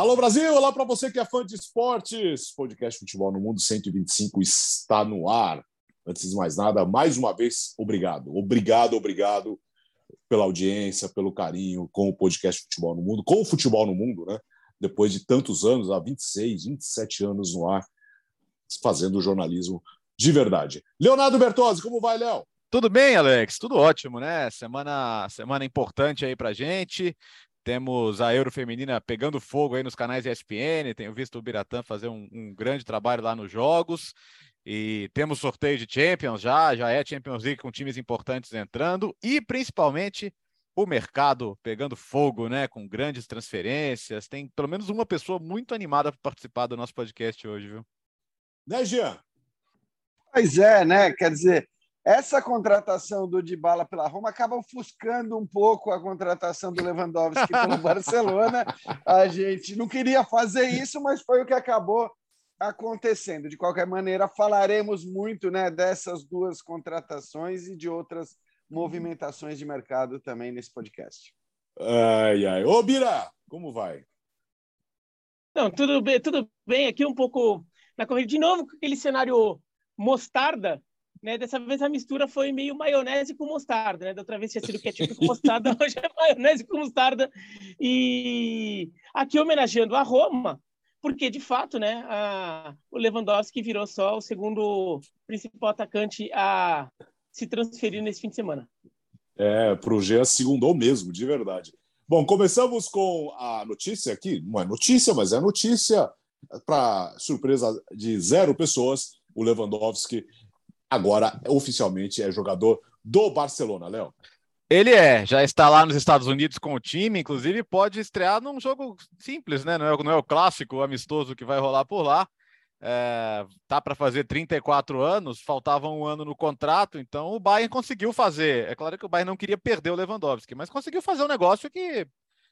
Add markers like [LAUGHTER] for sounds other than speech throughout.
Alô Brasil, olá para você que é fã de esportes. Podcast Futebol no Mundo 125 está no ar. Antes de mais nada, mais uma vez, obrigado. Obrigado, obrigado pela audiência, pelo carinho com o podcast Futebol no Mundo, com o Futebol no Mundo, né? Depois de tantos anos, há 26, 27 anos no ar, fazendo jornalismo de verdade. Leonardo Bertozzi, como vai, Léo? Tudo bem, Alex? Tudo ótimo, né? Semana, semana importante aí pra gente. Temos a Euro Feminina pegando fogo aí nos canais ESPN. Tenho visto o Biratã fazer um, um, grande trabalho lá nos jogos. E temos sorteio de Champions já, já é Champions League com times importantes entrando. E principalmente o mercado pegando fogo, né? Com grandes transferências. Tem pelo menos uma pessoa muito animada para participar do nosso podcast hoje, viu? Né, Jean? Pois é, né? Quer dizer, essa contratação do Dybala pela Roma acaba ofuscando um pouco a contratação do Lewandowski pelo [LAUGHS] Barcelona. A gente não queria fazer isso, mas foi o que acabou acontecendo. De qualquer maneira, falaremos muito né, dessas duas contratações e de outras movimentações de mercado também nesse podcast. Ai, ai. Ô, Bira, como vai? Não, tudo bem, tudo bem. Aqui um pouco na corrida. De novo, com aquele cenário mostarda né? Dessa vez a mistura foi meio maionese com mostarda, né? Da outra vez tinha sido ketchup com mostarda, [LAUGHS] hoje é maionese com mostarda. E aqui homenageando a Roma, porque de fato, né, a, o Lewandowski virou só o segundo principal atacante a se transferir nesse fim de semana. É, para o G segundou mesmo, de verdade. Bom, começamos com a notícia aqui, não é notícia, mas é notícia para surpresa de zero pessoas, o Lewandowski agora oficialmente é jogador do Barcelona, Léo. Ele é, já está lá nos Estados Unidos com o time, inclusive pode estrear num jogo simples, né? Não é, não é o clássico amistoso que vai rolar por lá. É, tá para fazer 34 anos, faltava um ano no contrato, então o Bayern conseguiu fazer. É claro que o Bayern não queria perder o Lewandowski, mas conseguiu fazer um negócio que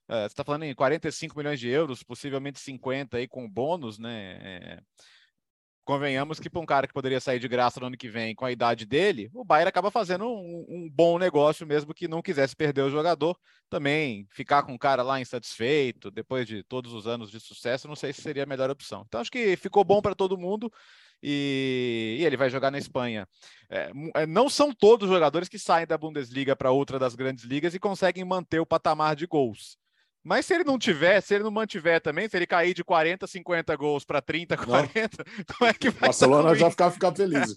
é, você está falando em 45 milhões de euros, possivelmente 50 aí com bônus, né? É, convenhamos que para um cara que poderia sair de graça no ano que vem com a idade dele, o Bayern acaba fazendo um, um, bom negócio mesmo que não quisesse perder o jogador. Também ficar com o cara lá insatisfeito, depois de todos os anos de sucesso, não sei se seria a melhor opção. Então acho que ficou bom para todo mundo. E, e, ele vai jogar na Espanha. É, é, não são todos os jogadores que saem da Bundesliga para outra das grandes ligas e conseguem manter o patamar de gols. Mas se ele não tiver, se ele não mantiver também, se ele cair de 40, 50 gols para 30, 40, não. como é que vai Barcelona já ficar, ficar feliz.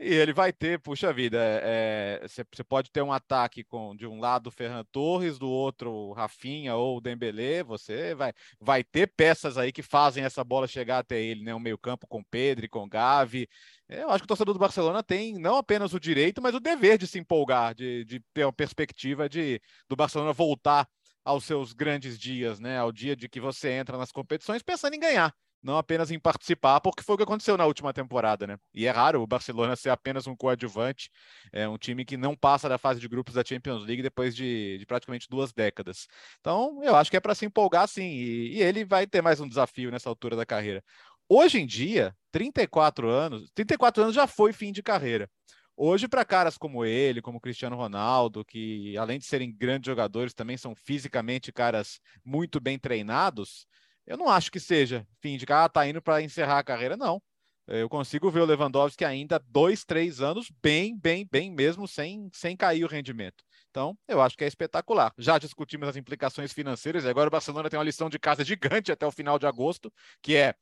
e ele vai ter, puxa vida, é, você é, pode ter um ataque com de um lado o Ferran Torres, do outro o Rafinha ou o Dembélé, você vai, vai ter peças aí que fazem essa bola chegar até ele, né? O meio-campo com Pedro, com Gavi. Eu acho que o torcedor do Barcelona tem não apenas o direito, mas o dever de se empolgar, de, de ter uma perspectiva de do Barcelona voltar aos seus grandes dias, né? Ao dia de que você entra nas competições pensando em ganhar, não apenas em participar, porque foi o que aconteceu na última temporada, né? E é raro o Barcelona ser apenas um coadjuvante, é um time que não passa da fase de grupos da Champions League depois de, de praticamente duas décadas. Então, eu acho que é para se empolgar sim, e, e ele vai ter mais um desafio nessa altura da carreira. Hoje em dia, 34 anos, 34 anos já foi fim de carreira. Hoje, para caras como ele, como Cristiano Ronaldo, que além de serem grandes jogadores, também são fisicamente caras muito bem treinados, eu não acho que seja fim de ah, tá indo para encerrar a carreira, não. Eu consigo ver o Lewandowski ainda dois, três anos bem, bem, bem mesmo, sem, sem cair o rendimento. Então, eu acho que é espetacular. Já discutimos as implicações financeiras e agora o Barcelona tem uma lição de casa gigante até o final de agosto, que é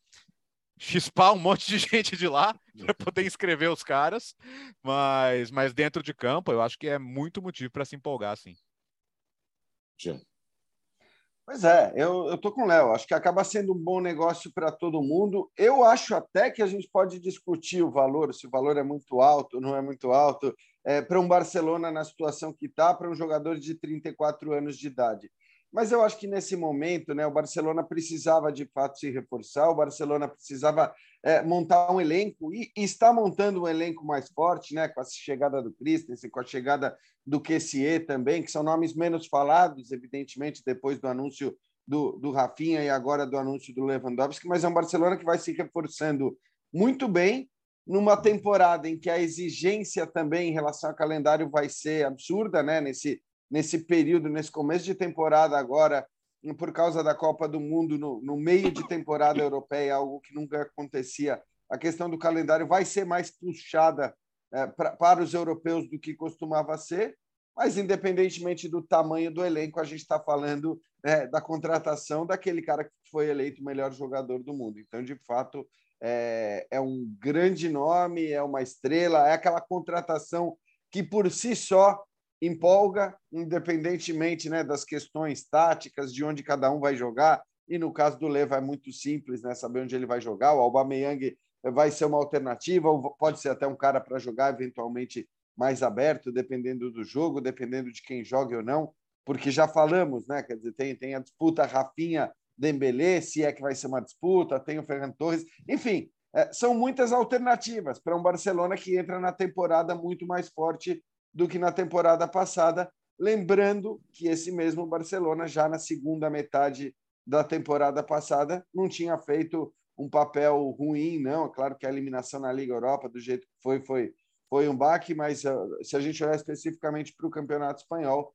chispar um monte de [LAUGHS] gente de lá para poder inscrever os caras, mas, mas dentro de campo eu acho que é muito motivo para se empolgar, sim. Pois é, eu, eu tô com o Léo. Acho que acaba sendo um bom negócio para todo mundo. Eu acho até que a gente pode discutir o valor, se o valor é muito alto não é muito alto, é, para um Barcelona na situação que está, para um jogador de 34 anos de idade. Mas eu acho que nesse momento, né, o Barcelona precisava de fato se reforçar, o Barcelona precisava é, montar um elenco e, e, está montando um elenco mais forte, né, com a chegada do Christensen, com a chegada do Kessie também, que são nomes menos falados, evidentemente, depois do anúncio do, do Rafinha e agora do anúncio do Lewandowski, mas é um Barcelona que vai se reforçando muito bem numa temporada em que a exigência também em relação ao calendário vai ser absurda, né, nesse nesse período, nesse começo de temporada agora, por causa da Copa do Mundo no, no meio de temporada europeia, algo que nunca acontecia. A questão do calendário vai ser mais puxada é, pra, para os europeus do que costumava ser, mas independentemente do tamanho do elenco, a gente está falando é, da contratação daquele cara que foi eleito o melhor jogador do mundo. Então, de fato, é, é um grande nome, é uma estrela, é aquela contratação que por si só empolga, independentemente né, das questões táticas, de onde cada um vai jogar. E no caso do Leva é muito simples, né, saber onde ele vai jogar. O Aubameyang vai ser uma alternativa, ou pode ser até um cara para jogar eventualmente mais aberto, dependendo do jogo, dependendo de quem joga ou não, porque já falamos, né? Quer dizer, tem, tem a disputa Rafinha Dembélé, se é que vai ser uma disputa, tem o Ferran Torres, enfim, é, são muitas alternativas para um Barcelona que entra na temporada muito mais forte do que na temporada passada. Lembrando que esse mesmo Barcelona, já na segunda metade da temporada passada, não tinha feito um papel ruim, não. É claro que a eliminação na Liga Europa, do jeito que foi, foi, foi um baque, mas uh, se a gente olhar especificamente para o Campeonato Espanhol,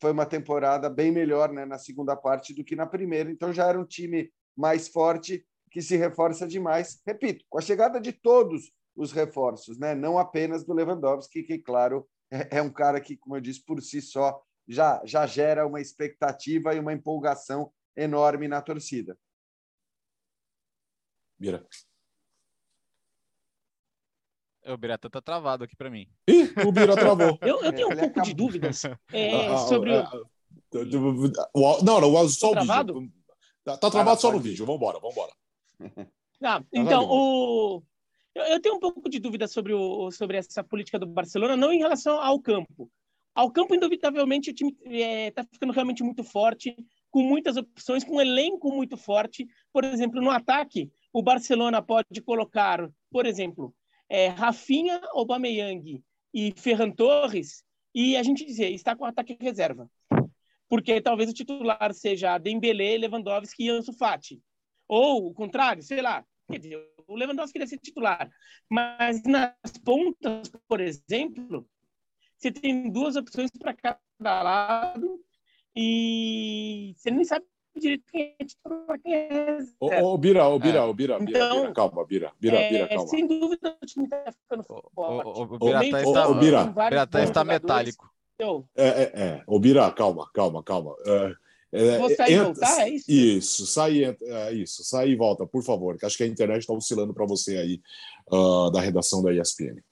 foi uma temporada bem melhor né, na segunda parte do que na primeira. Então já era um time mais forte que se reforça demais. Repito, com a chegada de todos os reforços, né? não apenas do Lewandowski, que, claro, é, é um cara que, como eu disse, por si só já, já gera uma expectativa e uma empolgação enorme na torcida. Bira. O Birata tá travado aqui para mim. Ih, o Bira travou. eu, eu tenho um pouco de dúvidas [LAUGHS] é, ah, sobre. Ah, o... Não, não, só tá o travado? vídeo. Tá, tá travado ah, só no vídeo. Vamos embora. Ah, então, o... eu tenho um pouco de dúvida sobre, o, sobre essa política do Barcelona, não em relação ao campo. Ao campo, indubitavelmente, o time está é, ficando realmente muito forte, com muitas opções, com um elenco muito forte. Por exemplo, no ataque, o Barcelona pode colocar, por exemplo, é, Rafinha, Aubameyang e Ferran Torres, e a gente dizer, está com ataque reserva. Porque talvez o titular seja Dembélé, Lewandowski e Ansu Fati. Ou o contrário, sei lá. Quer dizer, o Lewandowski queria ser titular. Mas nas pontas, por exemplo, você tem duas opções para cada lado e você nem sabe direito quem é titular, quem é Ô, ô, Bira, ô, Bira, ô, Bira, então, Bira, calma, Bira, Bira, é, Bira, calma. Sem dúvida o time está ficando forte. O, o, o Biratã está, o, Bira, Biratã está metálico. É, é, é. Ô, Bira, calma, calma, calma. É, é, Vou sair e voltar, é isso? Isso, sair, é, isso, sair e volta, por favor, que acho que a internet está oscilando para você aí uh, da redação da ESPN.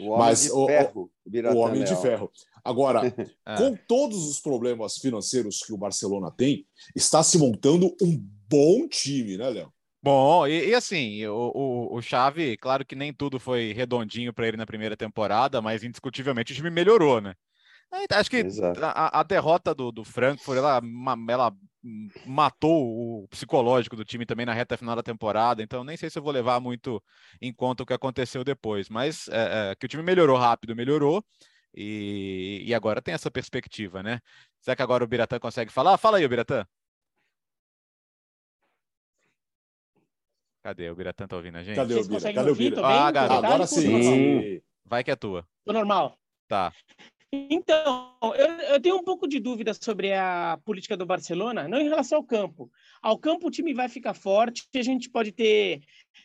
O homem Mas, de ferro. O, o homem de ferro. Agora, [LAUGHS] é. com todos os problemas financeiros que o Barcelona tem, está se montando um bom time, né, Léo? Bom, e, e, assim, o, o, o Xavi, claro que nem tudo foi redondinho para ele na primeira temporada, mas indiscutivelmente o time melhorou, né? Acho que a, a, derrota do, do Frankfurt, ela, ela matou o psicológico do time também na reta final da temporada, então nem sei se eu vou levar muito em conta o que aconteceu depois, mas é, é, que o time melhorou rápido, melhorou, e, e agora tem essa perspectiva, né? Será que agora o Biratã consegue falar? Fala aí, o Biratã. Cadê? O Biratã tá ouvindo a gente? Cadê o Bira? Cadê o Bira? Ah, agora sim. sim. Vai que é tua. Tô normal. Tá. Então, eu, eu, tenho um pouco de dúvida sobre a política do Barcelona, não em relação ao campo. Ao campo o time vai ficar forte, a gente pode ter,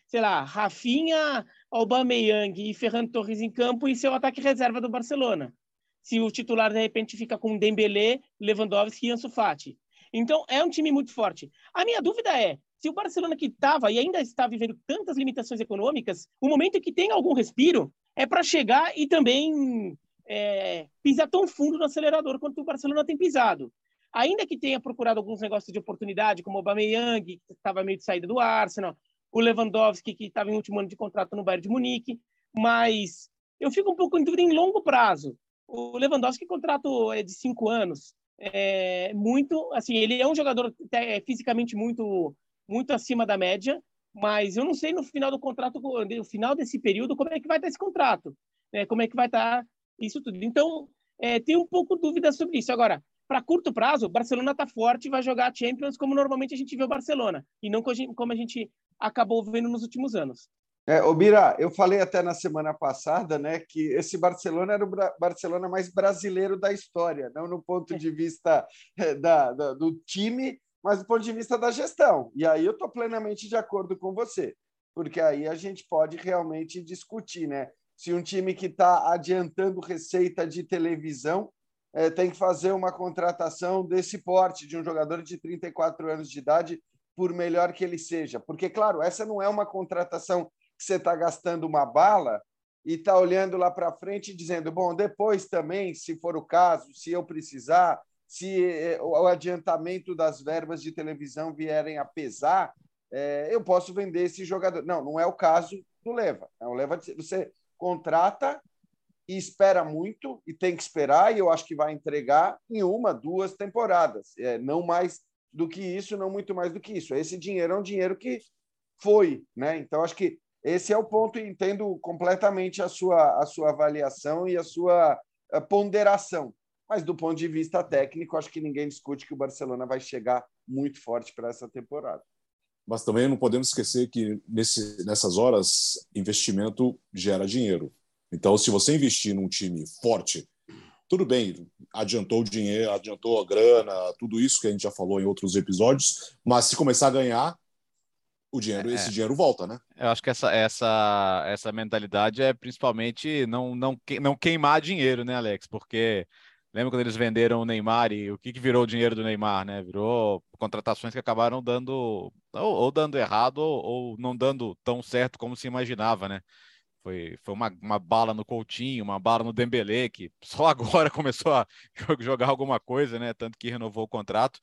sei lá, Rafinha, Aubameyang e Ferran Torres em campo e seu ataque reserva do Barcelona. Se o titular de repente fica com Dembélé, Lewandowski e Ansu Fati. Então, é um time muito forte. A minha dúvida é, se o Barcelona que estava e ainda está vivendo tantas limitações econômicas, o momento que tem algum respiro é para chegar e também é, pisar tão fundo no acelerador quanto o Barcelona tem pisado. Ainda que tenha procurado alguns negócios de oportunidade, como o Aubameyang, que estava meio de saída do Arsenal, o Lewandowski, que estava em último ano de contrato no Bayern de Munique, mas eu fico um pouco em dúvida em longo prazo. O Lewandowski contrato é de cinco anos, é muito, assim, ele é um jogador é, fisicamente muito, muito acima da média, mas eu não sei no final do contrato, no final desse período, como é que vai estar esse contrato, né? como é que vai estar isso tudo. Então, é, tem um pouco de dúvida sobre isso. Agora, para curto prazo, o Barcelona está forte e vai jogar Champions como normalmente a gente vê o Barcelona, e não como a gente acabou vendo nos últimos anos. É, Obira, eu falei até na semana passada, né, que esse Barcelona era o Barcelona mais brasileiro da história, não no ponto de vista é, da, da, do time, mas do ponto de vista da gestão. E aí eu estou plenamente de acordo com você, porque aí a gente pode realmente discutir, né? Se um time que está adiantando receita de televisão é, tem que fazer uma contratação desse porte de um jogador de 34 anos de idade, por melhor que ele seja. Porque, claro, essa não é uma contratação que você está gastando uma bala e está olhando lá para frente e dizendo: bom, depois também, se for o caso, se eu precisar, se é, o adiantamento das verbas de televisão vierem a pesar, é, eu posso vender esse jogador. Não, não é o caso do Leva. É o Leva você contrata e espera muito e tem que esperar, e eu acho que vai entregar em uma, duas temporadas. É, não mais do que isso, não muito mais do que isso. Esse dinheiro é um dinheiro que foi, né? Então, acho que esse é o ponto, e entendo completamente a sua, a sua avaliação e a sua a ponderação. Mas do ponto de vista técnico, acho que ninguém discute que o Barcelona vai chegar muito forte para essa temporada. Mas também não podemos esquecer que nesse, nessas horas investimento gera dinheiro. Então, se você investir num time forte, tudo bem, adiantou o dinheiro, adiantou a grana, tudo isso que a gente já falou em outros episódios, mas se começar a ganhar, o dinheiro, é, esse dinheiro volta, né? Eu acho que essa, essa, essa mentalidade é principalmente não, não, não queimar dinheiro, né, Alex? Porque lembra quando eles venderam o Neymar e o que, que virou o dinheiro do Neymar, né? Virou contratações que acabaram dando ou, ou dando errado ou, ou não dando tão certo como se imaginava, né? Foi, foi uma, uma bala no Coutinho, uma bala no Dembélé, que [LAUGHS] só agora começou a jogar alguma coisa, né? Tanto que renovou o contrato.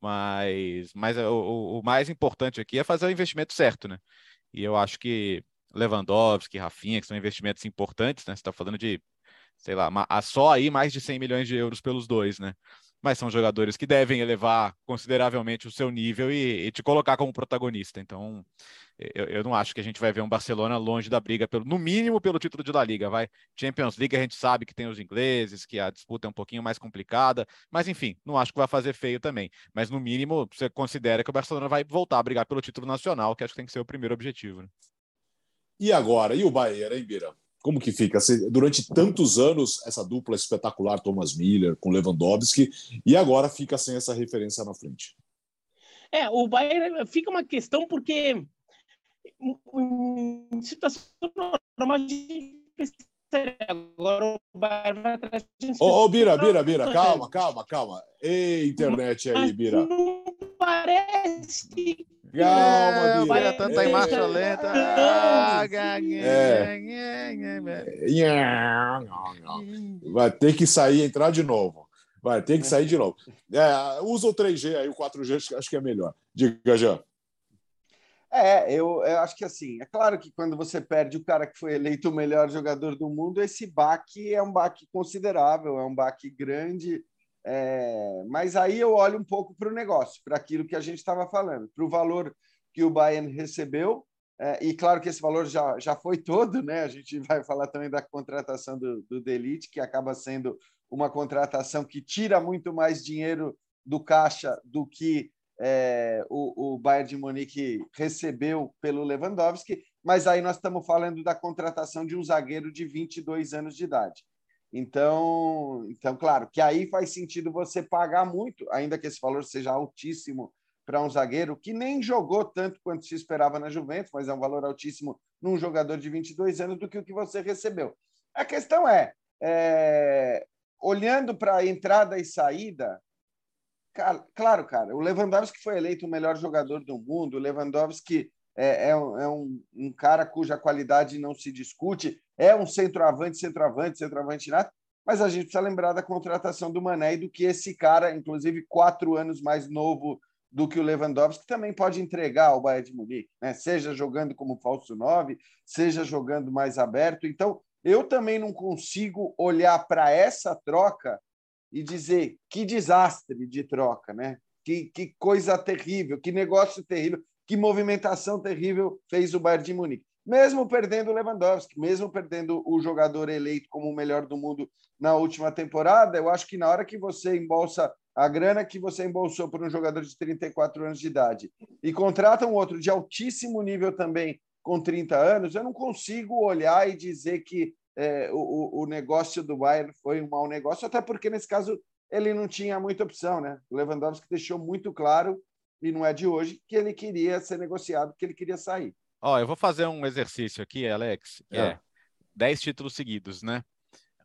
Mas, mas o, o mais importante aqui é fazer o investimento certo, né? E eu acho que Lewandowski, Rafinha, que são investimentos importantes, né? Você está falando de, sei lá, só aí mais de 100 milhões de euros pelos dois, né? Mas são jogadores que devem elevar consideravelmente o seu nível e, e te colocar como protagonista. Então, eu, eu, não acho que a gente vai ver um Barcelona longe da briga, pelo, no mínimo pelo título de La Liga. Vai Champions League, a gente sabe que tem os ingleses, que a disputa é um pouquinho mais complicada, mas enfim, não acho que vai fazer feio também. Mas no mínimo, você considera que o Barcelona vai voltar a brigar pelo título nacional, que acho que tem que ser o primeiro objetivo. Né? E agora? E o Bahia, hein, Bira? Como que fica? Durante tantos anos, essa dupla espetacular, Thomas Miller com Lewandowski, e agora fica sem essa referência na frente. É, o Bayern fica uma questão porque em situação normal agora o Bayern vai atrás de Ô, oh, Bira, Bira, Bira, calma, calma, calma. Ei, internet aí, Bira. Não parece Calma, Bira. Vai tanta em marcha lenta. Vai ter que sair e entrar de novo. Vai ter que sair de novo. É, usa o 3G aí, o 4G, acho que é melhor. Diga, já. É, eu, eu, acho que assim, é claro que quando você perde o cara que foi eleito o melhor jogador do mundo, esse baque é um baque considerável, é um baque grande. É, mas aí eu olho um pouco para o negócio, para aquilo que a gente estava falando, para o valor que o Bayern recebeu. É, e claro que esse valor já, já foi todo, né? A gente vai falar também da contratação do, do Delite, que acaba sendo uma contratação que tira muito mais dinheiro do caixa do que é, o, o Bayern de Munique recebeu pelo Lewandowski, mas aí nós estamos falando da contratação de um zagueiro de 22 anos de idade. Então, então, claro, que aí faz sentido você pagar muito, ainda que esse valor seja altíssimo para um zagueiro que nem jogou tanto quanto se esperava na Juventus, mas é um valor altíssimo num jogador de 22 anos do que o que você recebeu. A questão é, é olhando para a entrada e saída, cara, claro, cara, o Lewandowski foi eleito o melhor jogador do mundo, o Lewandowski é, é, um, é um, um, cara cuja qualidade não se discute, é um centroavante, centroavante, centroavante nato, mas a gente precisa lembrar da contratação do Mané e do que esse cara, inclusive quatro anos mais novo do que o Lewandowski, também pode entregar ao Bayern de Munique, né? seja jogando como falso nove, seja jogando mais aberto. Então, eu também não consigo olhar para essa troca e dizer que desastre de troca, né? Que, que coisa terrível, que negócio terrível que movimentação terrível fez o Bayern de Munique. Mesmo perdendo o Lewandowski, mesmo perdendo o jogador eleito como o melhor do mundo na última temporada, eu acho que na hora que você embolsa a grana que você embolsou por um jogador de 34 anos de idade e contrata um outro de altíssimo nível também com 30 anos, eu não consigo olhar e dizer que é, o, o negócio do Bayern foi um mau negócio, até porque nesse caso ele não tinha muita opção, né? O Lewandowski deixou muito claro e não é de hoje, que ele queria ser negociado, que ele queria sair. Ó, eu vou fazer um exercício aqui, Alex, que é. é 10 títulos seguidos, né?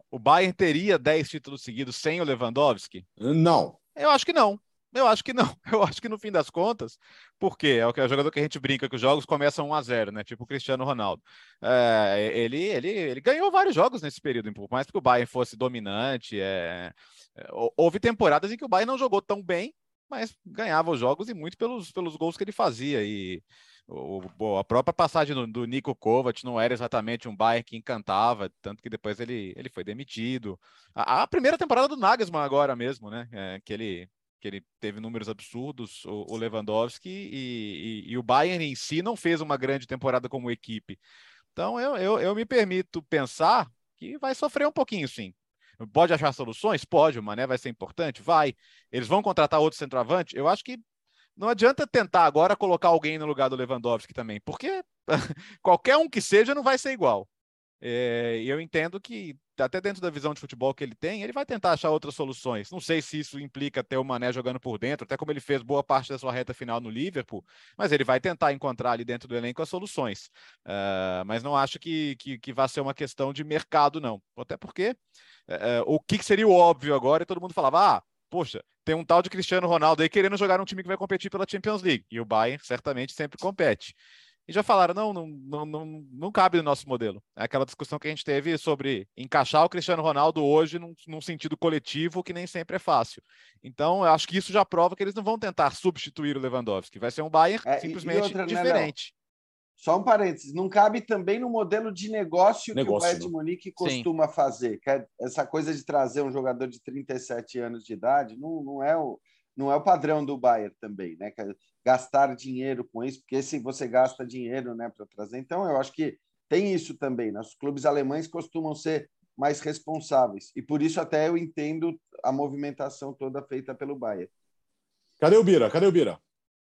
O Bayern teria 10 títulos seguidos sem o Lewandowski? Não. Eu acho que não. Eu acho que não. [LAUGHS] Eu acho que no fim das contas, porque é o que é o jogador que a gente brinca que os jogos começam 1 a 0, né? Tipo o Cristiano Ronaldo. É, ele, ele, ele ganhou vários jogos nesse período, por mais que o Bayern fosse dominante. É, é houve temporadas em que o Bayern não jogou tão bem, mas ganhava os jogos e muito pelos, pelos gols que ele fazia. E o, a própria passagem do, do, Nico Kovac não era exatamente um Bayern que encantava, tanto que depois ele, ele foi demitido. A, a primeira temporada do Nagelsmann agora mesmo, né? É, que, ele, que ele teve números absurdos, o, o Lewandowski, e, e, e, o Bayern em si não fez uma grande temporada como equipe. Então eu, eu, eu me permito pensar que vai sofrer um pouquinho, sim. Pode achar soluções? Pode, o Mané vai ser importante? Vai. Eles vão contratar outro centroavante? Eu acho que não adianta tentar agora colocar alguém no lugar do Lewandowski também, porque [LAUGHS] qualquer um que seja não vai ser igual. É, eu entendo que, até dentro da visão de futebol que ele tem, ele vai tentar achar outras soluções. Não sei se isso implica ter o Mané jogando por dentro, até como ele fez boa parte da sua reta final no Liverpool, mas ele vai tentar encontrar ali dentro do elenco as soluções. Uh, mas não acho que, que, que vai ser uma questão de mercado, não. Até porque uh, o que seria o óbvio agora, e todo mundo falava, ah, poxa, tem um tal de Cristiano Ronaldo aí querendo jogar num time que vai competir pela Champions League. E o Bayern certamente sempre compete. E já falaram, não, não, não, não, não cabe no nosso modelo. É aquela discussão que a gente teve sobre encaixar o Cristiano Ronaldo hoje num, num sentido coletivo, que nem sempre é fácil. Então, eu acho que isso já prova que eles não vão tentar substituir o Lewandowski. Vai ser um Bayern é, simplesmente outra, diferente. Né, só um parênteses, não cabe também no modelo de negócio, negócio que o Bayern de Munique costuma Sim. fazer. Que é essa coisa de trazer um jogador de 37 anos de idade não, não, é, o, não é o padrão do Bayern também, né? É gastar dinheiro com isso, porque se você gasta dinheiro né, para trazer. Então, eu acho que tem isso também. Né? Os clubes alemães costumam ser mais responsáveis. E por isso até eu entendo a movimentação toda feita pelo Bayern. Cadê o Bira? Cadê o Bira?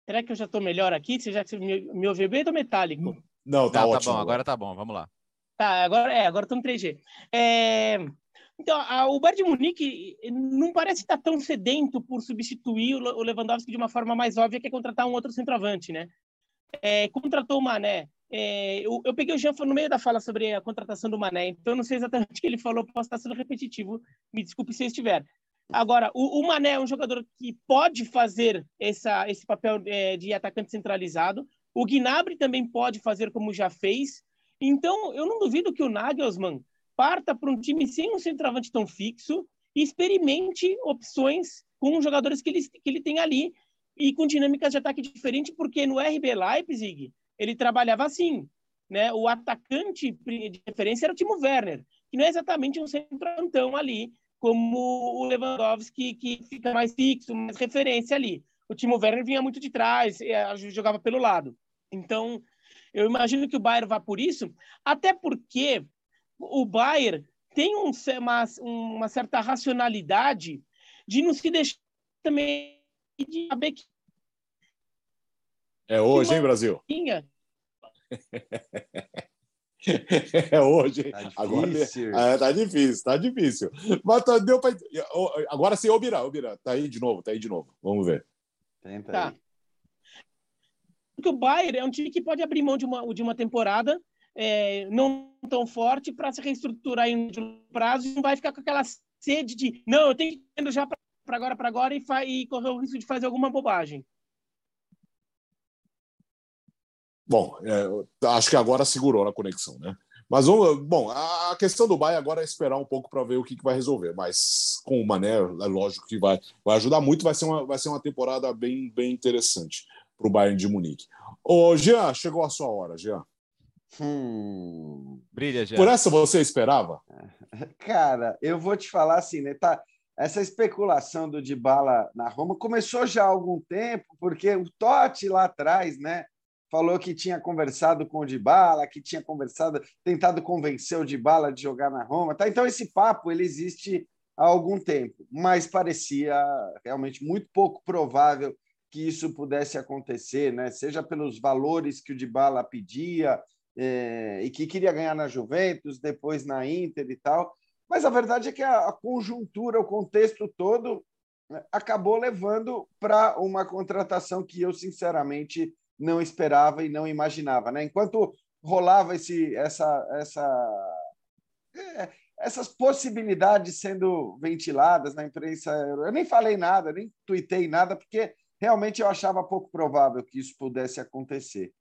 Será que eu já estou melhor aqui? Você já me, me ouviu bem ou metálico? Não, tá Não, ótimo. Tá bom, agora tá bom, vamos lá. Tá, agora é, agora estamos 3G. É, então, a, o Bayern de Munique não parece estar tão sedento por substituir o, o Lewandowski de uma forma mais óbvia que é contratar um outro centroavante, né? É, contratou o Mané. É, eu, eu, peguei o Jean no meio da fala sobre a contratação do Mané, então eu não sei exatamente o que ele falou, posso estar sendo repetitivo, me desculpe se eu estiver. Agora, o, o, Mané é um jogador que pode fazer essa, esse papel é, de atacante centralizado. O Gnabry também pode fazer como já fez. Então, eu não duvido que o Nagelsmann parta para um time sem um centroavante tão fixo e experimente opções com os jogadores que ele, que ele tem ali e com dinâmicas de ataque diferente, porque no RB Leipzig ele trabalhava assim, né? O atacante de referência era o Timo Werner, que não é exatamente um centroavantão ali, como o Lewandowski, que fica mais fixo, mais referência ali. O Timo Werner vinha muito de trás, jogava pelo lado. Então, eu imagino que o Bayern vá por isso, até porque o Bayern tem um, uma, uma, certa racionalidade de não se deixar também de saber que é hoje, hein, Brasil? [LAUGHS] É hoje. Tá agora é, tá difícil, tá difícil. Mas tá, deu pra... Agora sim, ô Bira, ô Bira, tá aí de novo, tá aí de novo. Vamos ver. Tenta tá. Aí. Porque o Bayern é um time que pode abrir mão de uma, de uma temporada é, não tão forte para se reestruturar em prazo e não vai ficar com aquela sede de não, eu tenho que ir já para agora, para agora e, e correr o risco de fazer alguma bobagem. Bom, é, acho que agora segurou na conexão, né? Mas, bom, a questão do Bahia agora é esperar um pouco para ver o que, que, vai resolver. Mas com o Mané, é lógico que vai, vai ajudar muito. Vai ser uma, vai ser uma temporada bem, bem interessante para o Bayern de Munique. Ô, Jean, chegou a sua hora, Jean. Hum. Brilha, Jean. Por essa você esperava? [LAUGHS] Cara, eu vou te falar assim, né? Tá, essa especulação do Dybala na Roma começou já há algum tempo, porque o Totti lá atrás, né? falou que tinha conversado com o Dybala, que tinha conversado, tentado convencer o Dybala de jogar na Roma. Tá? Então esse papo ele existe há algum tempo, mas parecia realmente muito pouco provável que isso pudesse acontecer, né? Seja pelos valores que o Dybala pedia é, e que queria ganhar na Juventus, depois na Inter e tal. Mas a verdade é que a, a conjuntura, o contexto todo acabou levando para uma contratação que eu, sinceramente, não esperava e não imaginava. Né? Enquanto rolava esse, essa, essa, é, essas possibilidades sendo ventiladas na imprensa, eu nem falei nada, nem tuitei nada, porque realmente eu achava pouco provável que isso pudesse acontecer.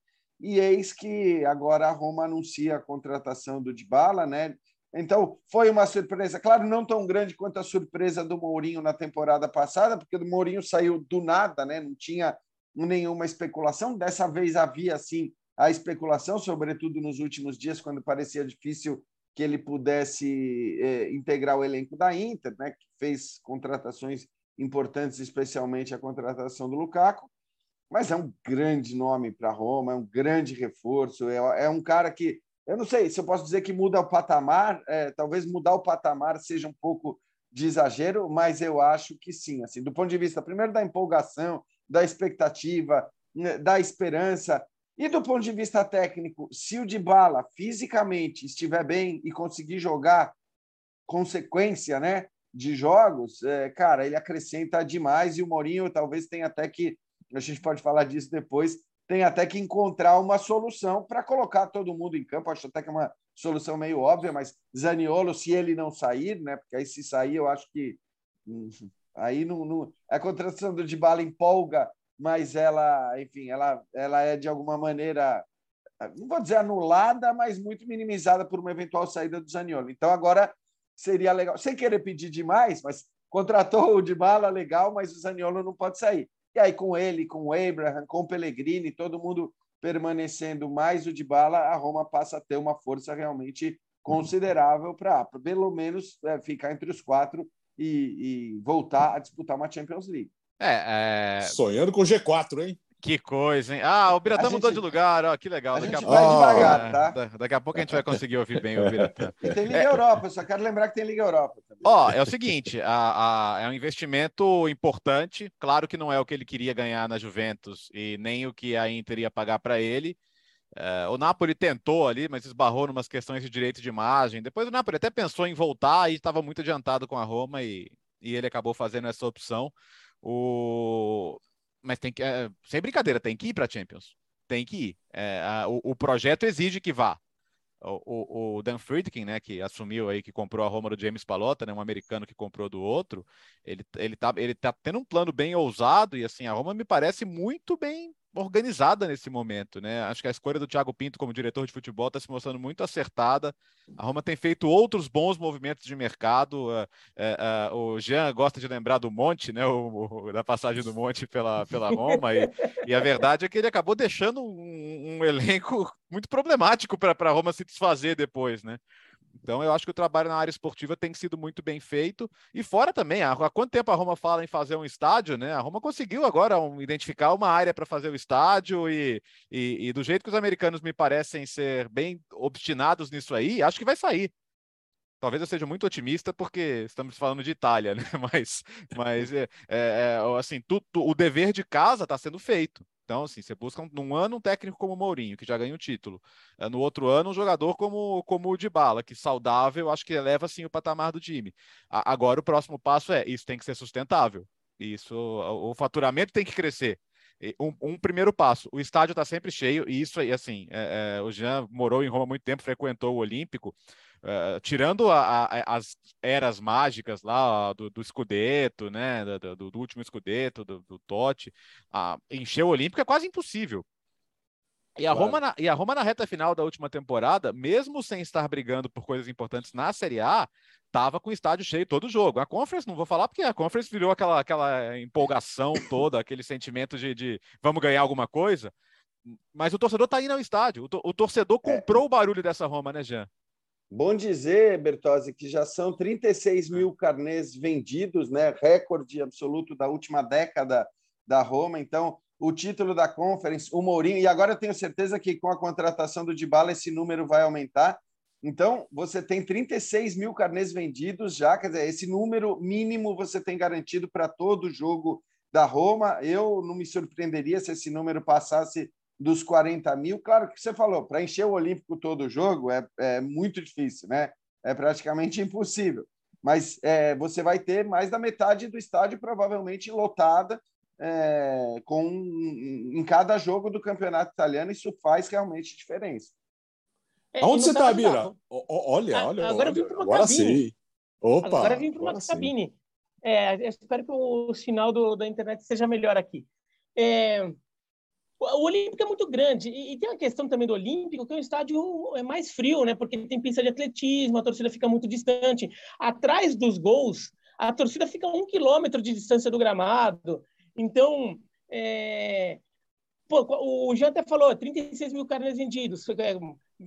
E eis que agora a Roma anuncia a contratação do Dybala, né? Então, foi uma surpresa, claro, não tão grande quanto a surpresa do Mourinho na temporada passada, porque o Mourinho saiu do nada, né? não tinha nenhuma especulação. Dessa vez havia, sim, a especulação, sobretudo nos últimos dias, quando parecia difícil que ele pudesse é, integrar o elenco da Inter, né? que fez contratações importantes, especialmente a contratação do Lukaku. Mas é um grande nome para Roma, é um grande reforço, é, é um cara que eu não sei se eu posso dizer que muda o patamar, é, talvez mudar o patamar seja um pouco de exagero, mas eu acho que sim. Assim, do ponto de vista, primeiro, da empolgação, da expectativa, né, da esperança, e do ponto de vista técnico, se o Dybala fisicamente estiver bem e conseguir jogar consequência né, de jogos, é, cara, ele acrescenta demais e o Mourinho talvez tenha até que, a gente pode falar disso depois, tem até que encontrar uma solução para colocar todo mundo em campo. Acho até que é uma solução meio óbvia, mas Zaniolo, se ele não sair, né? Porque aí se sair, eu acho que aí não, não... a contratação do Dybala empolga, mas ela, enfim, ela, ela é de alguma maneira não vou dizer anulada, mas muito minimizada por uma eventual saída do Zaniolo. Então agora seria legal, sem querer pedir demais, mas contratou o Dybala legal, mas o Zaniolo não pode sair. E aí, com ele, com o Abraham, com o Pellegrini, todo mundo permanecendo mais o de bala, a Roma passa a ter uma força realmente considerável para, pelo menos, é, ficar entre os quatro e, e, voltar a disputar uma Champions League. É, é... Sonhando com G4, hein? Que coisa, hein? Ah, o Biratã mudou de lugar, ó, que legal. A daqui gente a vai pouco, devagar, tá? Daqui a pouco a gente vai conseguir ouvir bem o Biratã. E tem Liga é... Europa, só quero lembrar que tem Liga Europa também. Ó, é o seguinte, a, a, é um investimento importante, claro que não é o que ele queria ganhar na Juventus e nem o que a Inter ia pagar para ele. É, o Napoli tentou ali, mas esbarrou em umas questões de direito de imagem. Depois o Napoli até pensou em voltar e estava muito adiantado com a Roma e, e ele acabou fazendo essa opção. O mas tem que, é, sem brincadeira, tem que ir para a Champions. Tem que ir. É, a, o, o, projeto exige que vá. O, o, o, Dan Friedkin, né, que assumiu aí, que comprou a Roma do James Palota, né, um americano que comprou do outro, ele, ele, tá, ele tá tendo um plano bem ousado e assim, a Roma me parece muito bem organizada nesse momento, né? Acho que a escolha do Thiago Pinto como diretor de futebol está se mostrando muito acertada. A Roma tem feito outros bons movimentos de mercado. Uh, uh, uh, o Jean gosta de lembrar do Monte, né? O, o, da passagem do Monte pela, pela Roma, e, e, a verdade é que ele acabou deixando um, um elenco muito problemático para a Roma se desfazer depois, né? Então, eu acho que o trabalho na área esportiva tem sido muito bem feito. E fora também, há, quanto tempo a Roma fala em fazer um estádio, né? A Roma conseguiu agora um, identificar uma área para fazer o estádio e, e, e, do jeito que os americanos me parecem ser bem obstinados nisso aí, acho que vai sair. Talvez eu seja muito otimista porque estamos falando de Itália, né? [LAUGHS] Mas, mas é, é, é assim, tu, tu, o dever de casa está sendo feito. Então, assim, você busca num ano um técnico como o Mourinho, que já ganha o título. Eh, no outro ano, um jogador como, como o de bala, que saudável, acho que eleva assim o patamar do time. agora, o próximo passo é: isso tem que ser sustentável. Isso, o faturamento tem que crescer. Um, um, primeiro passo, o estádio está sempre cheio, e isso aí, assim, é, é, o Jean morou em Roma há muito tempo, frequentou o Olímpico, Uh, tirando a, a, as eras mágicas lá do, do Scudetto, né, do, do, do último Scudetto, do, do Totti, uh, encher o Olímpico é quase impossível. E a, claro. Roma na, e a Roma na reta final da última temporada, mesmo sem estar brigando por coisas importantes na Série A, estava com o estádio cheio todo jogo. A Conference, não vou falar porque a Conference virou aquela, aquela empolgação [LAUGHS] toda, aquele sentimento de, de vamos ganhar alguma coisa. Mas o torcedor está indo ao estádio. O, torcedor é. comprou é. o barulho dessa Roma, né, Jean? Bom dizer, Bertozzi, que já são 36 mil carnês vendidos, né? recorde absoluto da última década da Roma. Então, o título da Conference, o Mourinho, e agora eu tenho certeza que com a contratação do Dybala esse número vai aumentar. Então, você tem 36 mil carnês vendidos já, quer dizer, esse número mínimo você tem garantido para todo jogo da Roma. Eu não me surpreenderia se esse número passasse dos 40 mil. Claro que você falou, para encher o Olímpico todo jogo é, é muito difícil, né? É praticamente impossível. mas é, você vai ter mais da metade do estádio provavelmente lotada é, com em cada jogo do campeonato italiano. Isso faz realmente diferença. É, Onde você está, Bira? Olha, ah, olha. Agora olha, vim para uma agora cabine. Sei. Opa, agora vim para uma cabine. É, espero que o sinal do, da internet seja melhor aqui. É, o Olímpico é muito grande e, e, tem a questão também do Olímpico que o estádio é mais frio, né? Porque tem pista de atletismo, a torcida fica muito distante. Atrás dos gols, a torcida fica a um quilômetro de distância do gramado. Então, é... Pô, o Jean até falou, 36 mil carnes vendidos.